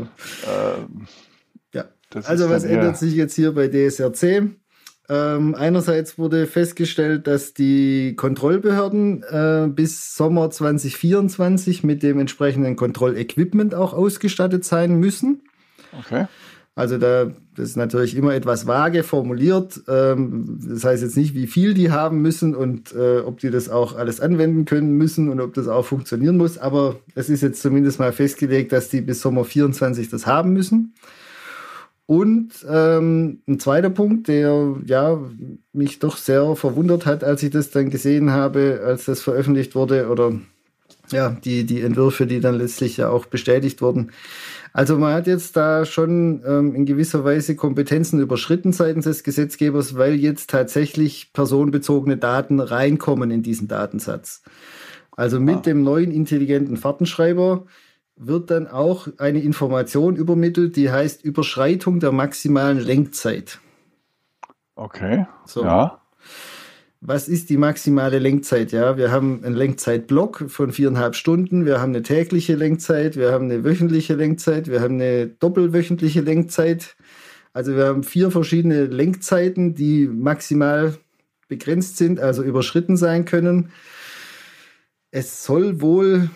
ähm, ja. also was ändert sich jetzt hier bei DSRC? Ähm, einerseits wurde festgestellt, dass die Kontrollbehörden äh, bis Sommer 2024 mit dem entsprechenden Kontrollequipment auch ausgestattet sein müssen. Okay. Also da das ist natürlich immer etwas vage formuliert. Ähm, das heißt jetzt nicht, wie viel die haben müssen und äh, ob die das auch alles anwenden können müssen und ob das auch funktionieren muss. Aber es ist jetzt zumindest mal festgelegt, dass die bis Sommer 24 das haben müssen. Und ähm, ein zweiter Punkt, der ja mich doch sehr verwundert hat, als ich das dann gesehen habe, als das veröffentlicht wurde oder ja, die, die Entwürfe, die dann letztlich ja auch bestätigt wurden. Also man hat jetzt da schon ähm, in gewisser Weise Kompetenzen überschritten seitens des Gesetzgebers, weil jetzt tatsächlich personenbezogene Daten reinkommen in diesen Datensatz. Also mit ah. dem neuen intelligenten Fahrtenschreiber wird dann auch eine Information übermittelt, die heißt Überschreitung der maximalen Lenkzeit. Okay. So. Ja. Was ist die maximale Lenkzeit? Ja, wir haben einen Lenkzeitblock von viereinhalb Stunden. Wir haben eine tägliche Lenkzeit. Wir haben eine wöchentliche Lenkzeit. Wir haben eine doppelwöchentliche Lenkzeit. Also wir haben vier verschiedene Lenkzeiten, die maximal begrenzt sind, also überschritten sein können. Es soll wohl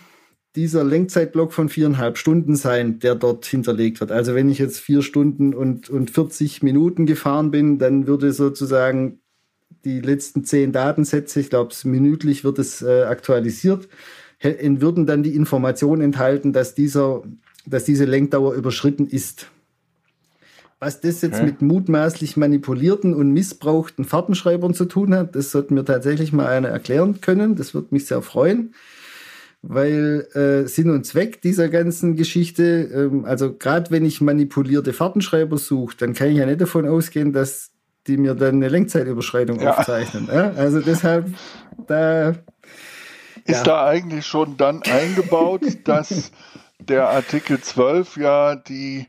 dieser Lenkzeitblock von viereinhalb Stunden sein, der dort hinterlegt wird. Also wenn ich jetzt vier Stunden und, und 40 Minuten gefahren bin, dann würde sozusagen die letzten zehn Datensätze, ich glaube, minütlich wird es äh, aktualisiert, würden dann die Information enthalten, dass dieser, dass diese Lenkdauer überschritten ist. Was das jetzt okay. mit mutmaßlich manipulierten und missbrauchten Fahrtenschreibern zu tun hat, das sollten mir tatsächlich mal einer erklären können. Das würde mich sehr freuen weil äh, Sinn und Zweck dieser ganzen Geschichte, ähm, also gerade wenn ich manipulierte Fahrtenschreiber suche, dann kann ich ja nicht davon ausgehen, dass die mir dann eine Lenkzeitüberschreitung ja. aufzeichnen. Ja? Also deshalb, da ist ja. da eigentlich schon dann eingebaut, dass der Artikel 12 ja die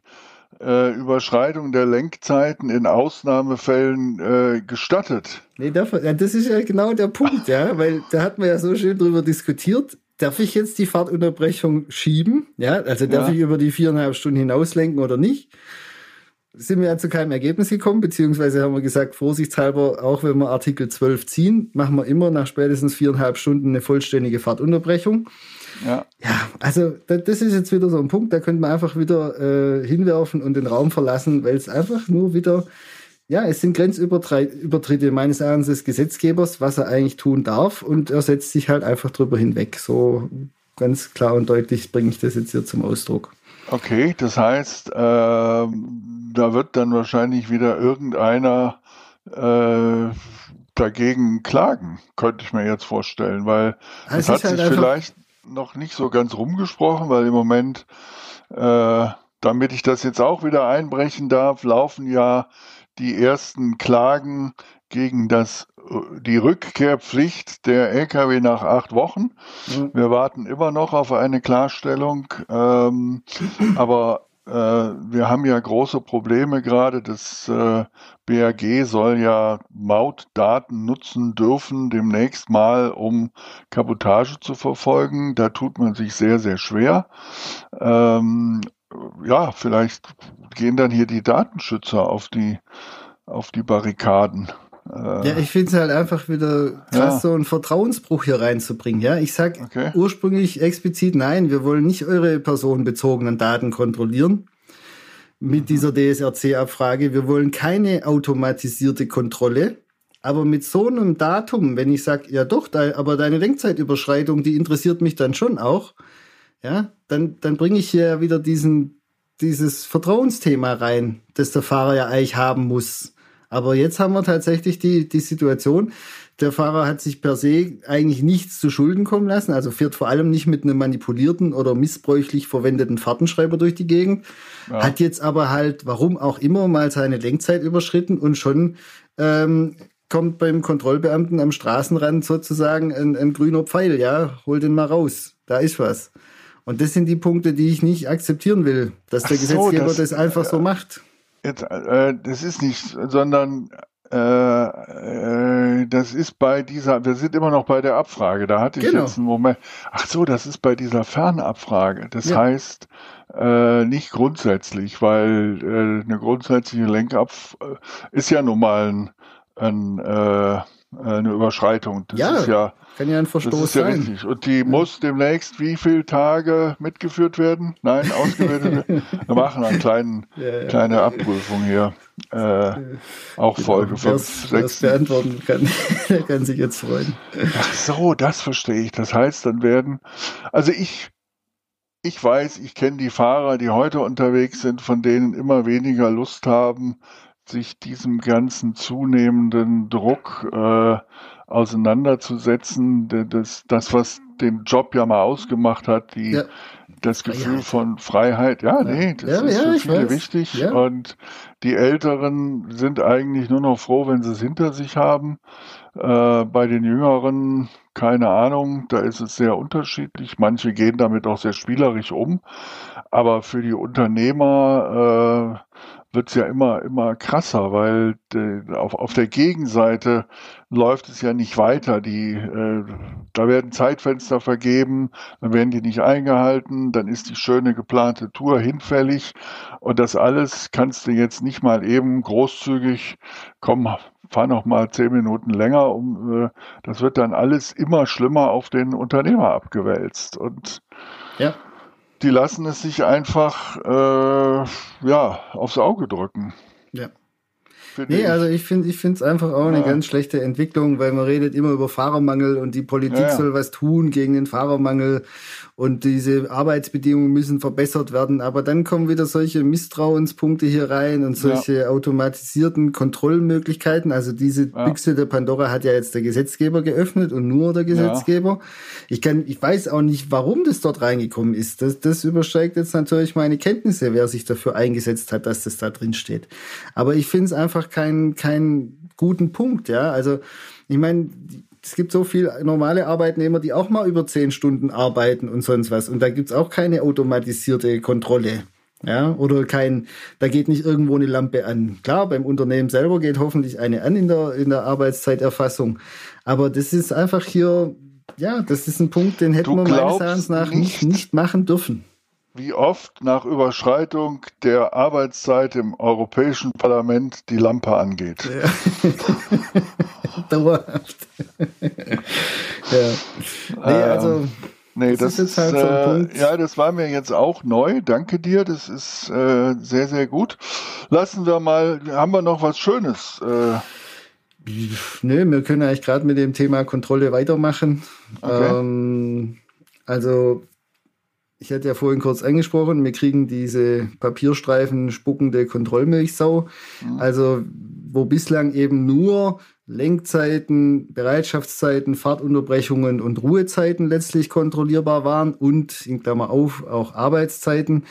äh, Überschreitung der Lenkzeiten in Ausnahmefällen äh, gestattet. Nee, das ist ja genau der Punkt, ja, weil da hat man ja so schön drüber diskutiert darf ich jetzt die Fahrtunterbrechung schieben? Ja, also darf ja. ich über die viereinhalb Stunden hinauslenken oder nicht? Sind wir ja zu keinem Ergebnis gekommen, beziehungsweise haben wir gesagt, vorsichtshalber, auch wenn wir Artikel 12 ziehen, machen wir immer nach spätestens viereinhalb Stunden eine vollständige Fahrtunterbrechung. Ja. ja, also das ist jetzt wieder so ein Punkt, da könnte man einfach wieder äh, hinwerfen und den Raum verlassen, weil es einfach nur wieder ja, es sind Grenzübertritte meines Erachtens des Gesetzgebers, was er eigentlich tun darf und er setzt sich halt einfach drüber hinweg. So ganz klar und deutlich bringe ich das jetzt hier zum Ausdruck. Okay, das heißt, äh, da wird dann wahrscheinlich wieder irgendeiner äh, dagegen klagen, könnte ich mir jetzt vorstellen, weil es hat halt sich vielleicht noch nicht so ganz rumgesprochen, weil im Moment, äh, damit ich das jetzt auch wieder einbrechen darf, laufen ja die ersten Klagen gegen das, die Rückkehrpflicht der Lkw nach acht Wochen. Mhm. Wir warten immer noch auf eine Klarstellung, ähm, aber äh, wir haben ja große Probleme gerade. Das äh, BAG soll ja Mautdaten nutzen dürfen demnächst mal, um Kabotage zu verfolgen. Da tut man sich sehr, sehr schwer. Ähm, ja, vielleicht gehen dann hier die Datenschützer auf die, auf die Barrikaden. Äh, ja, ich finde es halt einfach wieder krass, ja. so einen Vertrauensbruch hier reinzubringen. Ja, ich sag okay. ursprünglich explizit nein, wir wollen nicht eure personenbezogenen Daten kontrollieren mit mhm. dieser DSRC-Abfrage. Wir wollen keine automatisierte Kontrolle. Aber mit so einem Datum, wenn ich sage, ja doch, aber deine Lenkzeitüberschreitung, die interessiert mich dann schon auch, ja, dann, dann bringe ich hier wieder diesen, dieses Vertrauensthema rein, das der Fahrer ja eigentlich haben muss. Aber jetzt haben wir tatsächlich die, die Situation, der Fahrer hat sich per se eigentlich nichts zu Schulden kommen lassen, also fährt vor allem nicht mit einem manipulierten oder missbräuchlich verwendeten Fahrtenschreiber durch die Gegend, ja. hat jetzt aber halt, warum auch immer, mal seine Lenkzeit überschritten und schon ähm, kommt beim Kontrollbeamten am Straßenrand sozusagen ein, ein grüner Pfeil, ja, hol den mal raus, da ist was. Und das sind die Punkte, die ich nicht akzeptieren will, dass der so, Gesetzgeber das, das einfach so macht. Jetzt, äh, das ist nicht, sondern äh, äh, das ist bei dieser, wir sind immer noch bei der Abfrage, da hatte ich genau. jetzt einen Moment. Ach so, das ist bei dieser Fernabfrage. Das ja. heißt, äh, nicht grundsätzlich, weil äh, eine grundsätzliche Lenkabf äh, ist ja nun mal ein, ein äh, eine Überschreitung. Das ja, ist ja, kann ja ein Verstoß das ist ja sein. Richtig. Und die ja. muss demnächst wie viele Tage mitgeführt werden? Nein, ausgewertet werden. Wir machen eine kleinen, ja, kleine Abprüfung hier. Äh, auch genau. Folge 5, 6. beantworten kann, der kann sich jetzt freuen. Ach so, das verstehe ich. Das heißt, dann werden, also ich, ich weiß, ich kenne die Fahrer, die heute unterwegs sind, von denen immer weniger Lust haben, sich diesem ganzen zunehmenden Druck äh, auseinanderzusetzen. Das, das, was den Job ja mal ausgemacht hat, die, ja. das Gefühl Freiheit. von Freiheit. Ja, nee, das ja, ist ja, für viele weiß. wichtig. Und die Älteren sind eigentlich nur noch froh, wenn sie es hinter sich haben. Äh, bei den Jüngeren, keine Ahnung, da ist es sehr unterschiedlich. Manche gehen damit auch sehr spielerisch um. Aber für die Unternehmer äh, wird es ja immer, immer krasser, weil de, auf, auf der Gegenseite läuft es ja nicht weiter. Die, äh, da werden Zeitfenster vergeben, dann werden die nicht eingehalten, dann ist die schöne geplante Tour hinfällig. Und das alles kannst du jetzt nicht mal eben großzügig, komm, fahr noch mal zehn Minuten länger, um, äh, das wird dann alles immer schlimmer auf den Unternehmer abgewälzt. Und ja die lassen es sich einfach äh, ja, aufs Auge drücken. Ja. Nee, also ich finde ich finde es einfach auch eine ganz schlechte Entwicklung, weil man redet immer über Fahrermangel und die Politik ja, ja. soll was tun gegen den Fahrermangel und diese Arbeitsbedingungen müssen verbessert werden. Aber dann kommen wieder solche Misstrauenspunkte hier rein und solche ja. automatisierten Kontrollmöglichkeiten. Also diese ja. Büchse der Pandora hat ja jetzt der Gesetzgeber geöffnet und nur der Gesetzgeber. Ja. Ich kann, ich weiß auch nicht, warum das dort reingekommen ist. Das, das übersteigt jetzt natürlich meine Kenntnisse, wer sich dafür eingesetzt hat, dass das da drin steht. Aber ich finde es einfach keinen keinen guten Punkt, ja. Also ich meine, es gibt so viele normale Arbeitnehmer, die auch mal über zehn Stunden arbeiten und sonst was. Und da gibt's auch keine automatisierte Kontrolle. Ja, oder kein, da geht nicht irgendwo eine Lampe an. Klar, beim Unternehmen selber geht hoffentlich eine an in der, in der Arbeitszeiterfassung. Aber das ist einfach hier, ja, das ist ein Punkt, den hätten wir meines Erachtens nach nicht, nicht machen dürfen wie oft nach Überschreitung der Arbeitszeit im Europäischen Parlament die Lampe angeht. Ja. Dauerhaft. ja. Nee, ähm, also. Nee, das, das ist jetzt halt so ein äh, Punkt. Ja, das war mir jetzt auch neu. Danke dir. Das ist äh, sehr, sehr gut. Lassen wir mal, haben wir noch was Schönes? Äh, Nö, wir können eigentlich gerade mit dem Thema Kontrolle weitermachen. Okay. Ähm, also ich hatte ja vorhin kurz angesprochen, wir kriegen diese Papierstreifen spuckende Kontrollmilchsau. Mhm. Also, wo bislang eben nur Lenkzeiten, Bereitschaftszeiten, Fahrtunterbrechungen und Ruhezeiten letztlich kontrollierbar waren und, in Klammer auf, auch Arbeitszeiten,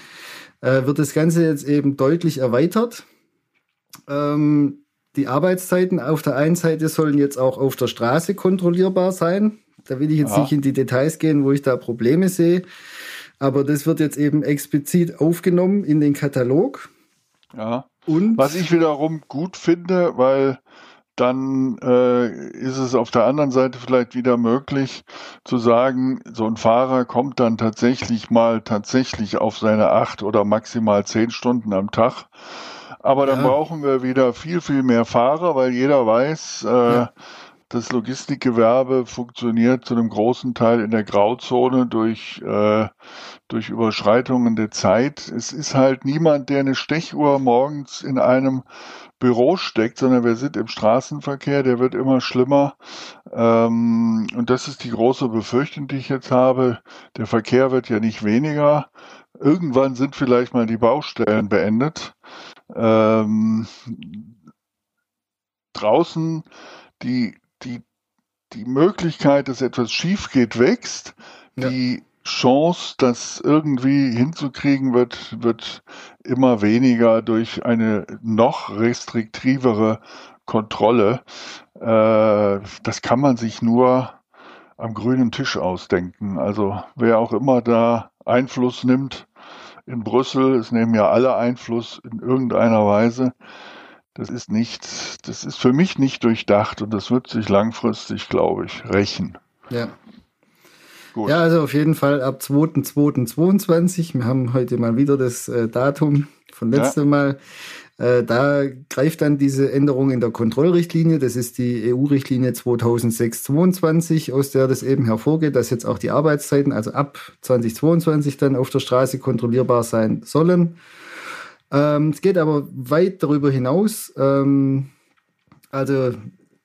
äh, wird das Ganze jetzt eben deutlich erweitert. Ähm, die Arbeitszeiten auf der einen Seite sollen jetzt auch auf der Straße kontrollierbar sein. Da will ich jetzt ja. nicht in die Details gehen, wo ich da Probleme sehe. Aber das wird jetzt eben explizit aufgenommen in den Katalog. Ja. Und was ich wiederum gut finde, weil dann äh, ist es auf der anderen Seite vielleicht wieder möglich zu sagen, so ein Fahrer kommt dann tatsächlich mal tatsächlich auf seine acht oder maximal zehn Stunden am Tag. Aber dann ja. brauchen wir wieder viel, viel mehr Fahrer, weil jeder weiß, äh, ja das Logistikgewerbe funktioniert zu einem großen Teil in der Grauzone durch, äh, durch Überschreitungen der Zeit. Es ist halt niemand, der eine Stechuhr morgens in einem Büro steckt, sondern wir sind im Straßenverkehr, der wird immer schlimmer. Ähm, und das ist die große Befürchtung, die ich jetzt habe. Der Verkehr wird ja nicht weniger. Irgendwann sind vielleicht mal die Baustellen beendet. Ähm, draußen die die, die Möglichkeit, dass etwas schief geht, wächst. Ja. Die Chance, das irgendwie hinzukriegen, wird, wird immer weniger durch eine noch restriktivere Kontrolle. Äh, das kann man sich nur am grünen Tisch ausdenken. Also wer auch immer da Einfluss nimmt in Brüssel, es nehmen ja alle Einfluss in irgendeiner Weise, das ist nicht, das ist für mich nicht durchdacht und das wird sich langfristig, glaube ich, rächen. Ja. Gut. Ja, also auf jeden Fall ab 2.2.22. Wir haben heute mal wieder das äh, Datum von letztem ja. Mal. Äh, da greift dann diese Änderung in der Kontrollrichtlinie. Das ist die EU-Richtlinie 2006-22, aus der das eben hervorgeht, dass jetzt auch die Arbeitszeiten, also ab 2022 dann auf der Straße kontrollierbar sein sollen. Ähm, es geht aber weit darüber hinaus. Ähm, also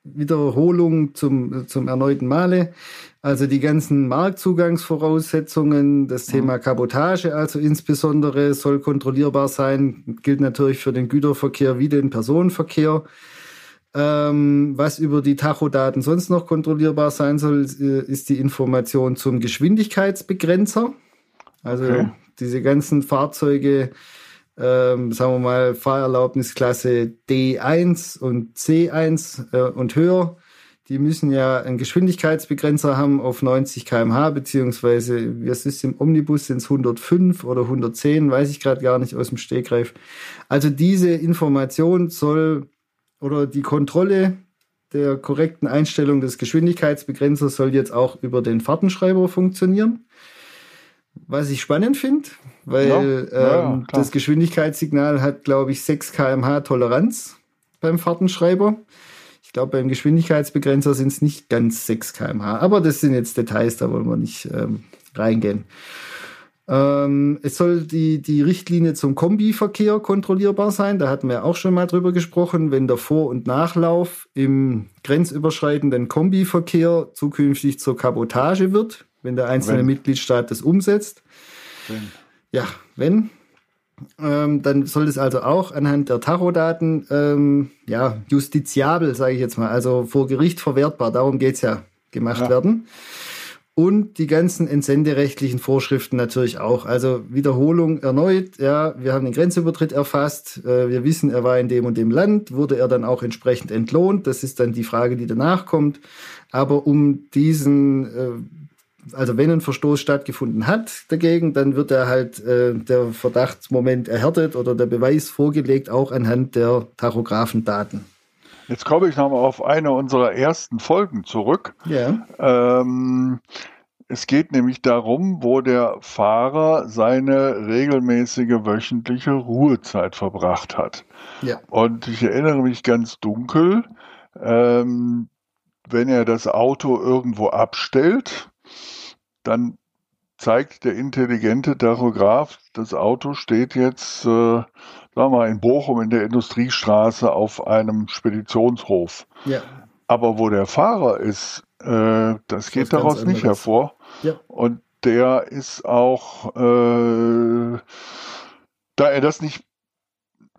Wiederholung zum, zum erneuten Male. Also die ganzen Marktzugangsvoraussetzungen, das Thema Kabotage also insbesondere soll kontrollierbar sein, gilt natürlich für den Güterverkehr wie den Personenverkehr. Ähm, was über die Tachodaten sonst noch kontrollierbar sein soll, äh, ist die Information zum Geschwindigkeitsbegrenzer. Also okay. diese ganzen Fahrzeuge, ähm, sagen wir mal, Fahrerlaubnisklasse D1 und C1 äh, und höher, die müssen ja einen Geschwindigkeitsbegrenzer haben auf 90 kmh, beziehungsweise, wie es ist im Omnibus, sind es 105 oder 110, weiß ich gerade gar nicht aus dem Stegreif. Also diese Information soll oder die Kontrolle der korrekten Einstellung des Geschwindigkeitsbegrenzers soll jetzt auch über den Fahrtenschreiber funktionieren. Was ich spannend finde, weil ja, ja, ähm, das Geschwindigkeitssignal hat, glaube ich, 6 kmh Toleranz beim Fahrtenschreiber. Ich glaube, beim Geschwindigkeitsbegrenzer sind es nicht ganz 6 kmh. Aber das sind jetzt Details, da wollen wir nicht ähm, reingehen. Ähm, es soll die, die Richtlinie zum Kombiverkehr kontrollierbar sein. Da hatten wir auch schon mal drüber gesprochen. Wenn der Vor- und Nachlauf im grenzüberschreitenden Kombiverkehr zukünftig zur Kabotage wird, wenn der einzelne wenn. Mitgliedstaat das umsetzt. Wenn. Ja, wenn. Ähm, dann soll es also auch anhand der Tachodaten ähm, ja, justiziabel, sage ich jetzt mal, also vor Gericht verwertbar, darum geht es ja, gemacht ja. werden. Und die ganzen entsenderechtlichen Vorschriften natürlich auch. Also Wiederholung erneut, ja, wir haben den Grenzübertritt erfasst, äh, wir wissen, er war in dem und dem Land, wurde er dann auch entsprechend entlohnt. Das ist dann die Frage, die danach kommt. Aber um diesen äh, also wenn ein Verstoß stattgefunden hat dagegen, dann wird er halt äh, der Verdachtsmoment erhärtet oder der Beweis vorgelegt, auch anhand der Tachographendaten. Jetzt komme ich nochmal auf eine unserer ersten Folgen zurück. Ja. Ähm, es geht nämlich darum, wo der Fahrer seine regelmäßige wöchentliche Ruhezeit verbracht hat. Ja. Und ich erinnere mich ganz dunkel, ähm, wenn er das Auto irgendwo abstellt, dann zeigt der intelligente Tachograph, das Auto steht jetzt, äh, sagen wir mal, in Bochum in der Industriestraße auf einem Speditionshof. Ja. Aber wo der Fahrer ist, äh, das geht das daraus nicht hervor. Ja. Und der ist auch, äh, da er das nicht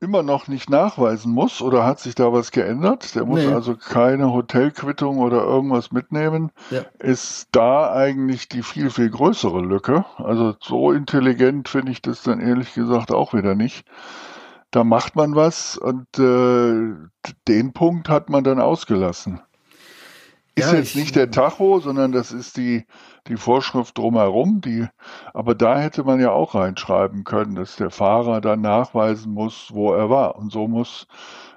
immer noch nicht nachweisen muss oder hat sich da was geändert? Der muss nee. also keine Hotelquittung oder irgendwas mitnehmen. Ja. Ist da eigentlich die viel, viel größere Lücke? Also so intelligent finde ich das dann ehrlich gesagt auch wieder nicht. Da macht man was und äh, den Punkt hat man dann ausgelassen. Ist ja, jetzt nicht der Tacho, sondern das ist die, die Vorschrift drumherum, die, aber da hätte man ja auch reinschreiben können, dass der Fahrer dann nachweisen muss, wo er war. Und so muss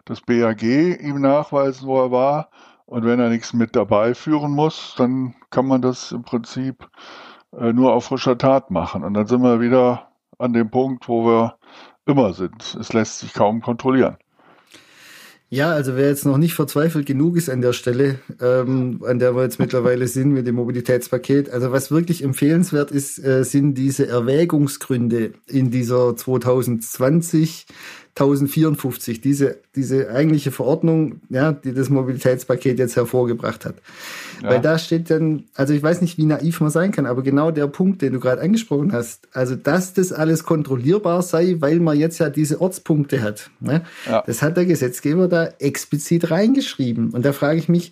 das BAG ihm nachweisen, wo er war. Und wenn er nichts mit dabei führen muss, dann kann man das im Prinzip äh, nur auf frischer Tat machen. Und dann sind wir wieder an dem Punkt, wo wir immer sind. Es lässt sich kaum kontrollieren. Ja, also wer jetzt noch nicht verzweifelt genug ist an der Stelle, ähm, an der wir jetzt mittlerweile sind mit dem Mobilitätspaket, also was wirklich empfehlenswert ist, äh, sind diese Erwägungsgründe in dieser 2020 1054, diese, diese eigentliche Verordnung, ja, die das Mobilitätspaket jetzt hervorgebracht hat. Ja. Weil da steht dann, also ich weiß nicht, wie naiv man sein kann, aber genau der Punkt, den du gerade angesprochen hast, also dass das alles kontrollierbar sei, weil man jetzt ja diese Ortspunkte hat. Ne? Ja. Das hat der Gesetzgeber da explizit reingeschrieben. Und da frage ich mich,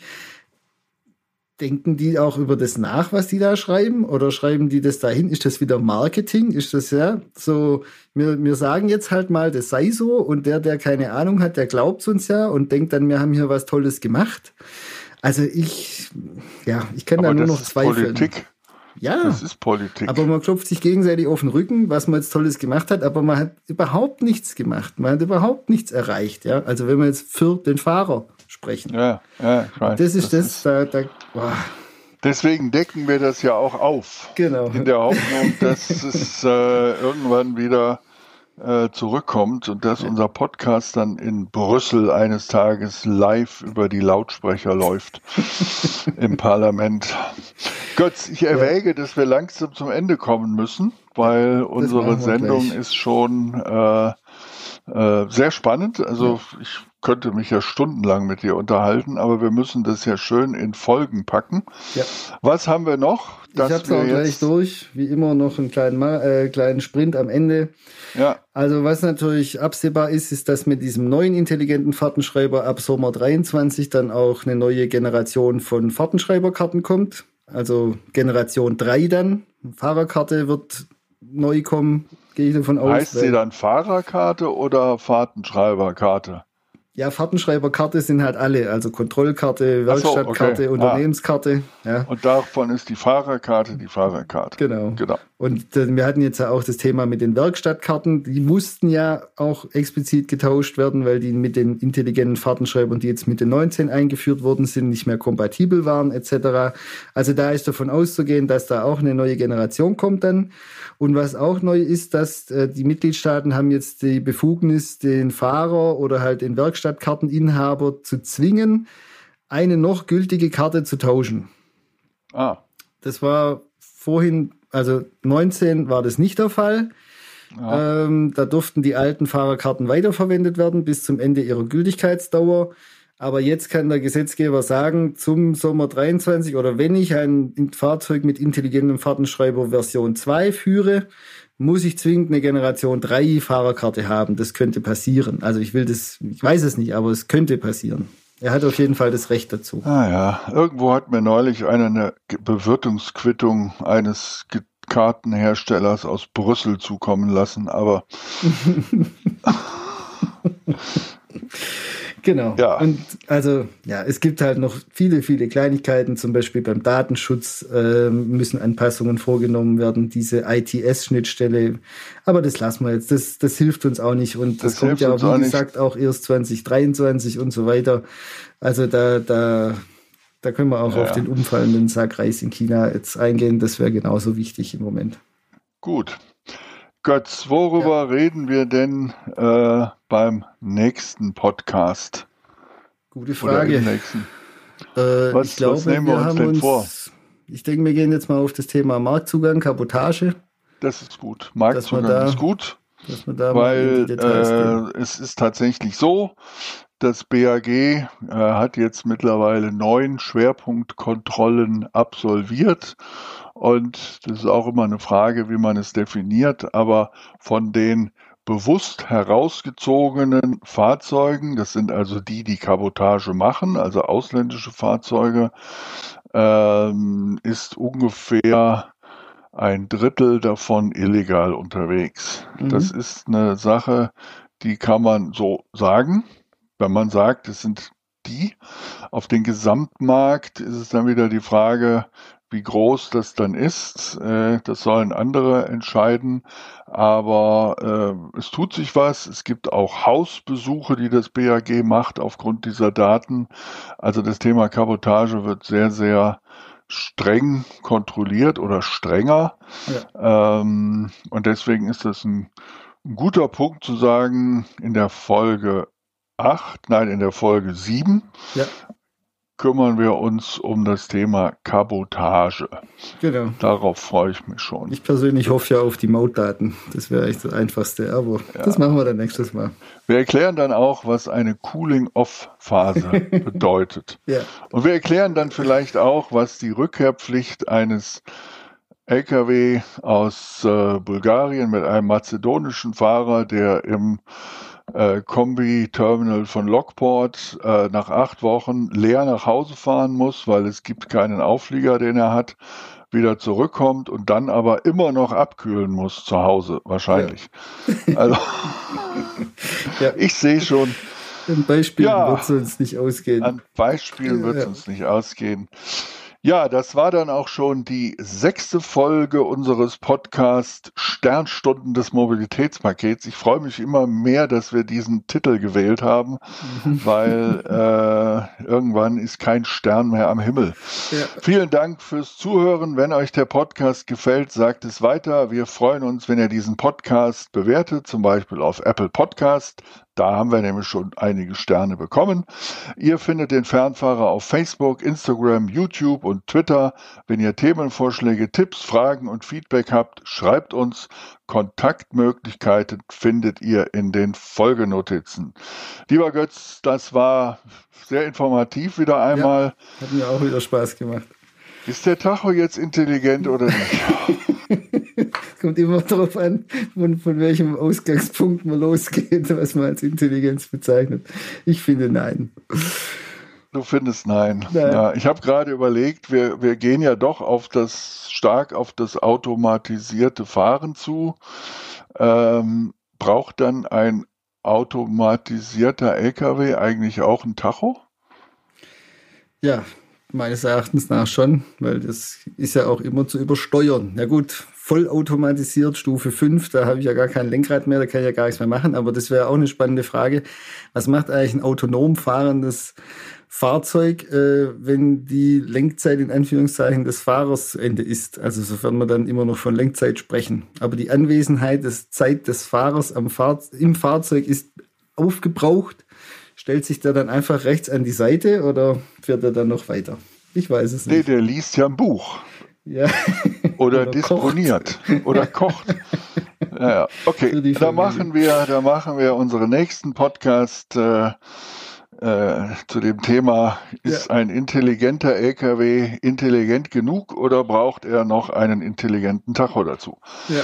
denken die auch über das nach, was die da schreiben? Oder schreiben die das dahin? Ist das wieder Marketing? Ist das ja so, wir, wir sagen jetzt halt mal, das sei so und der, der keine Ahnung hat, der glaubt uns ja und denkt dann, wir haben hier was Tolles gemacht. Also ich, ja, ich kann Aber da nur noch zweifeln. Politik. Ja, das ist Politik. Aber man klopft sich gegenseitig auf den Rücken, was man jetzt Tolles gemacht hat, aber man hat überhaupt nichts gemacht. Man hat überhaupt nichts erreicht. Ja, also wenn man jetzt für den Fahrer sprechen. Ja, ja, weiß. Das ist das, das ist da, da boah. Deswegen decken wir das ja auch auf. Genau. In der Hoffnung, dass es äh, irgendwann wieder äh, zurückkommt und dass unser Podcast dann in Brüssel eines Tages live über die Lautsprecher läuft im Parlament. Götz, ich erwäge, ja. dass wir langsam zum Ende kommen müssen, weil unsere Sendung gleich. ist schon äh, äh, sehr spannend. Also ja. ich könnte mich ja stundenlang mit dir unterhalten, aber wir müssen das ja schön in Folgen packen. Ja. Was haben wir noch? ich habe es auch gleich durch. Wie immer noch einen kleinen, äh, kleinen Sprint am Ende. Ja. Also was natürlich absehbar ist, ist, dass mit diesem neuen intelligenten Fahrtenschreiber ab Sommer 23 dann auch eine neue Generation von Fahrtenschreiberkarten kommt. Also Generation 3 dann. Fahrerkarte wird neu kommen, gehe ich davon aus. Heißt sie dann Fahrerkarte oder Fahrtenschreiberkarte? Ja, Fahrtenschreiberkarte sind halt alle, also Kontrollkarte, Werkstattkarte, so, okay. Unternehmenskarte. Ah. Ja. Und davon ist die Fahrerkarte die Fahrerkarte. Genau. genau. Und äh, wir hatten jetzt ja auch das Thema mit den Werkstattkarten. Die mussten ja auch explizit getauscht werden, weil die mit den intelligenten Fahrtenschreibern, die jetzt mit den 19 eingeführt worden sind, nicht mehr kompatibel waren etc. Also da ist davon auszugehen, dass da auch eine neue Generation kommt dann. Und was auch neu ist, dass äh, die Mitgliedstaaten haben jetzt die Befugnis, den Fahrer oder halt den Werkstattkarteninhaber zu zwingen, eine noch gültige Karte zu tauschen. Ah. Das war vorhin, also 19 war das nicht der Fall. Ja. Ähm, da durften die alten Fahrerkarten weiterverwendet werden bis zum Ende ihrer Gültigkeitsdauer. Aber jetzt kann der Gesetzgeber sagen, zum Sommer 23 oder wenn ich ein Fahrzeug mit intelligentem Fahrtenschreiber Version 2 führe, muss ich zwingend eine Generation 3 Fahrerkarte haben. Das könnte passieren. Also ich will das, ich weiß es nicht, aber es könnte passieren. Er hat auf jeden Fall das Recht dazu. Ah ja, irgendwo hat mir neulich einer eine Bewirtungsquittung eines Kartenherstellers aus Brüssel zukommen lassen, aber Genau. Ja. Und also, ja, es gibt halt noch viele, viele Kleinigkeiten. Zum Beispiel beim Datenschutz äh, müssen Anpassungen vorgenommen werden, diese ITS-Schnittstelle. Aber das lassen wir jetzt. Das, das hilft uns auch nicht. Und das, das kommt ja, wie gesagt, auch erst 2023 und so weiter. Also da, da, da können wir auch ja, auf den umfallenden Sack Reis in China jetzt eingehen. Das wäre genauso wichtig im Moment. Gut. Götz, worüber ja. reden wir denn äh, beim nächsten Podcast? Gute Frage. Äh, was, ich glaube, was nehmen wir, wir uns denn uns, vor? Ich denke, wir gehen jetzt mal auf das Thema Marktzugang, Kabotage. Das ist gut. Marktzugang da, ist gut, weil äh, es ist tatsächlich so, das BAG äh, hat jetzt mittlerweile neun Schwerpunktkontrollen absolviert Und das ist auch immer eine Frage, wie man es definiert. Aber von den bewusst herausgezogenen Fahrzeugen, das sind also die, die Kabotage machen, also ausländische Fahrzeuge, ähm, ist ungefähr ein Drittel davon illegal unterwegs. Mhm. Das ist eine Sache, die kann man so sagen. Wenn man sagt, es sind die. Auf den Gesamtmarkt ist es dann wieder die Frage, wie groß das dann ist, äh, das sollen andere entscheiden. Aber äh, es tut sich was. Es gibt auch Hausbesuche, die das BAG macht aufgrund dieser Daten. Also das Thema Kabotage wird sehr, sehr streng kontrolliert oder strenger. Ja. Ähm, und deswegen ist das ein, ein guter Punkt zu sagen, in der Folge 8, nein, in der Folge 7 ja kümmern wir uns um das Thema Kabotage. Genau. Darauf freue ich mich schon. Ich persönlich hoffe ja auf die Mautdaten. Das wäre echt das Einfachste, aber ja. das machen wir dann nächstes Mal. Wir erklären dann auch, was eine Cooling-Off-Phase bedeutet. Ja. Und wir erklären dann vielleicht auch, was die Rückkehrpflicht eines LKW aus äh, Bulgarien mit einem mazedonischen Fahrer, der im äh, Kombi-Terminal von Lockport äh, nach acht Wochen leer nach Hause fahren muss, weil es gibt keinen Auflieger, den er hat, wieder zurückkommt und dann aber immer noch abkühlen muss zu Hause, wahrscheinlich. Ja. Also ja. ich sehe schon. Ein Beispiel ja, wird es uns nicht ausgehen. Ein Beispiel wird es uns nicht ausgehen. Ja, das war dann auch schon die sechste Folge unseres Podcasts Sternstunden des Mobilitätspakets. Ich freue mich immer mehr, dass wir diesen Titel gewählt haben, weil äh, irgendwann ist kein Stern mehr am Himmel. Ja. Vielen Dank fürs Zuhören. Wenn euch der Podcast gefällt, sagt es weiter. Wir freuen uns, wenn ihr diesen Podcast bewertet, zum Beispiel auf Apple Podcast, da haben wir nämlich schon einige Sterne bekommen. Ihr findet den Fernfahrer auf Facebook, Instagram, YouTube und Twitter. Wenn ihr Themenvorschläge, Tipps, Fragen und Feedback habt, schreibt uns. Kontaktmöglichkeiten findet ihr in den Folgenotizen. Lieber Götz, das war sehr informativ wieder einmal. Ja, hat mir auch wieder Spaß gemacht. Ist der Tacho jetzt intelligent oder nicht? Kommt immer darauf an, von, von welchem Ausgangspunkt man losgeht, was man als Intelligenz bezeichnet. Ich finde nein. Du findest nein. nein. Ja, ich habe gerade überlegt, wir, wir gehen ja doch auf das stark auf das automatisierte Fahren zu. Ähm, braucht dann ein automatisierter LKW eigentlich auch ein Tacho? Ja, Meines Erachtens nach schon, weil das ist ja auch immer zu übersteuern. Na gut, vollautomatisiert, Stufe 5, da habe ich ja gar kein Lenkrad mehr, da kann ich ja gar nichts mehr machen, aber das wäre auch eine spannende Frage. Was macht eigentlich ein autonom fahrendes Fahrzeug, äh, wenn die Lenkzeit in Anführungszeichen des Fahrers zu Ende ist? Also sofern wir dann immer noch von Lenkzeit sprechen. Aber die Anwesenheit des Zeit des Fahrers am Fahr im Fahrzeug ist aufgebraucht stellt sich der dann einfach rechts an die Seite oder fährt er dann noch weiter? Ich weiß es nicht. Nee, der liest ja ein Buch. Ja. Oder, oder disponiert. Kocht. Oder kocht. Ja, ja. Okay, da machen wir, da machen wir unseren nächsten Podcast äh, äh, zu dem Thema, ist ja. ein intelligenter LKW intelligent genug oder braucht er noch einen intelligenten Tacho dazu? Ja.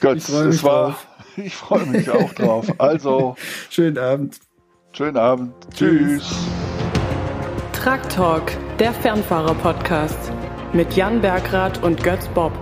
Götz, es war, drauf. ich freue mich auch drauf. Also. Schönen Abend. Schönen Abend. Tschüss. Truck Talk, der Fernfahrer-Podcast mit Jan Bergrath und Götz Bob.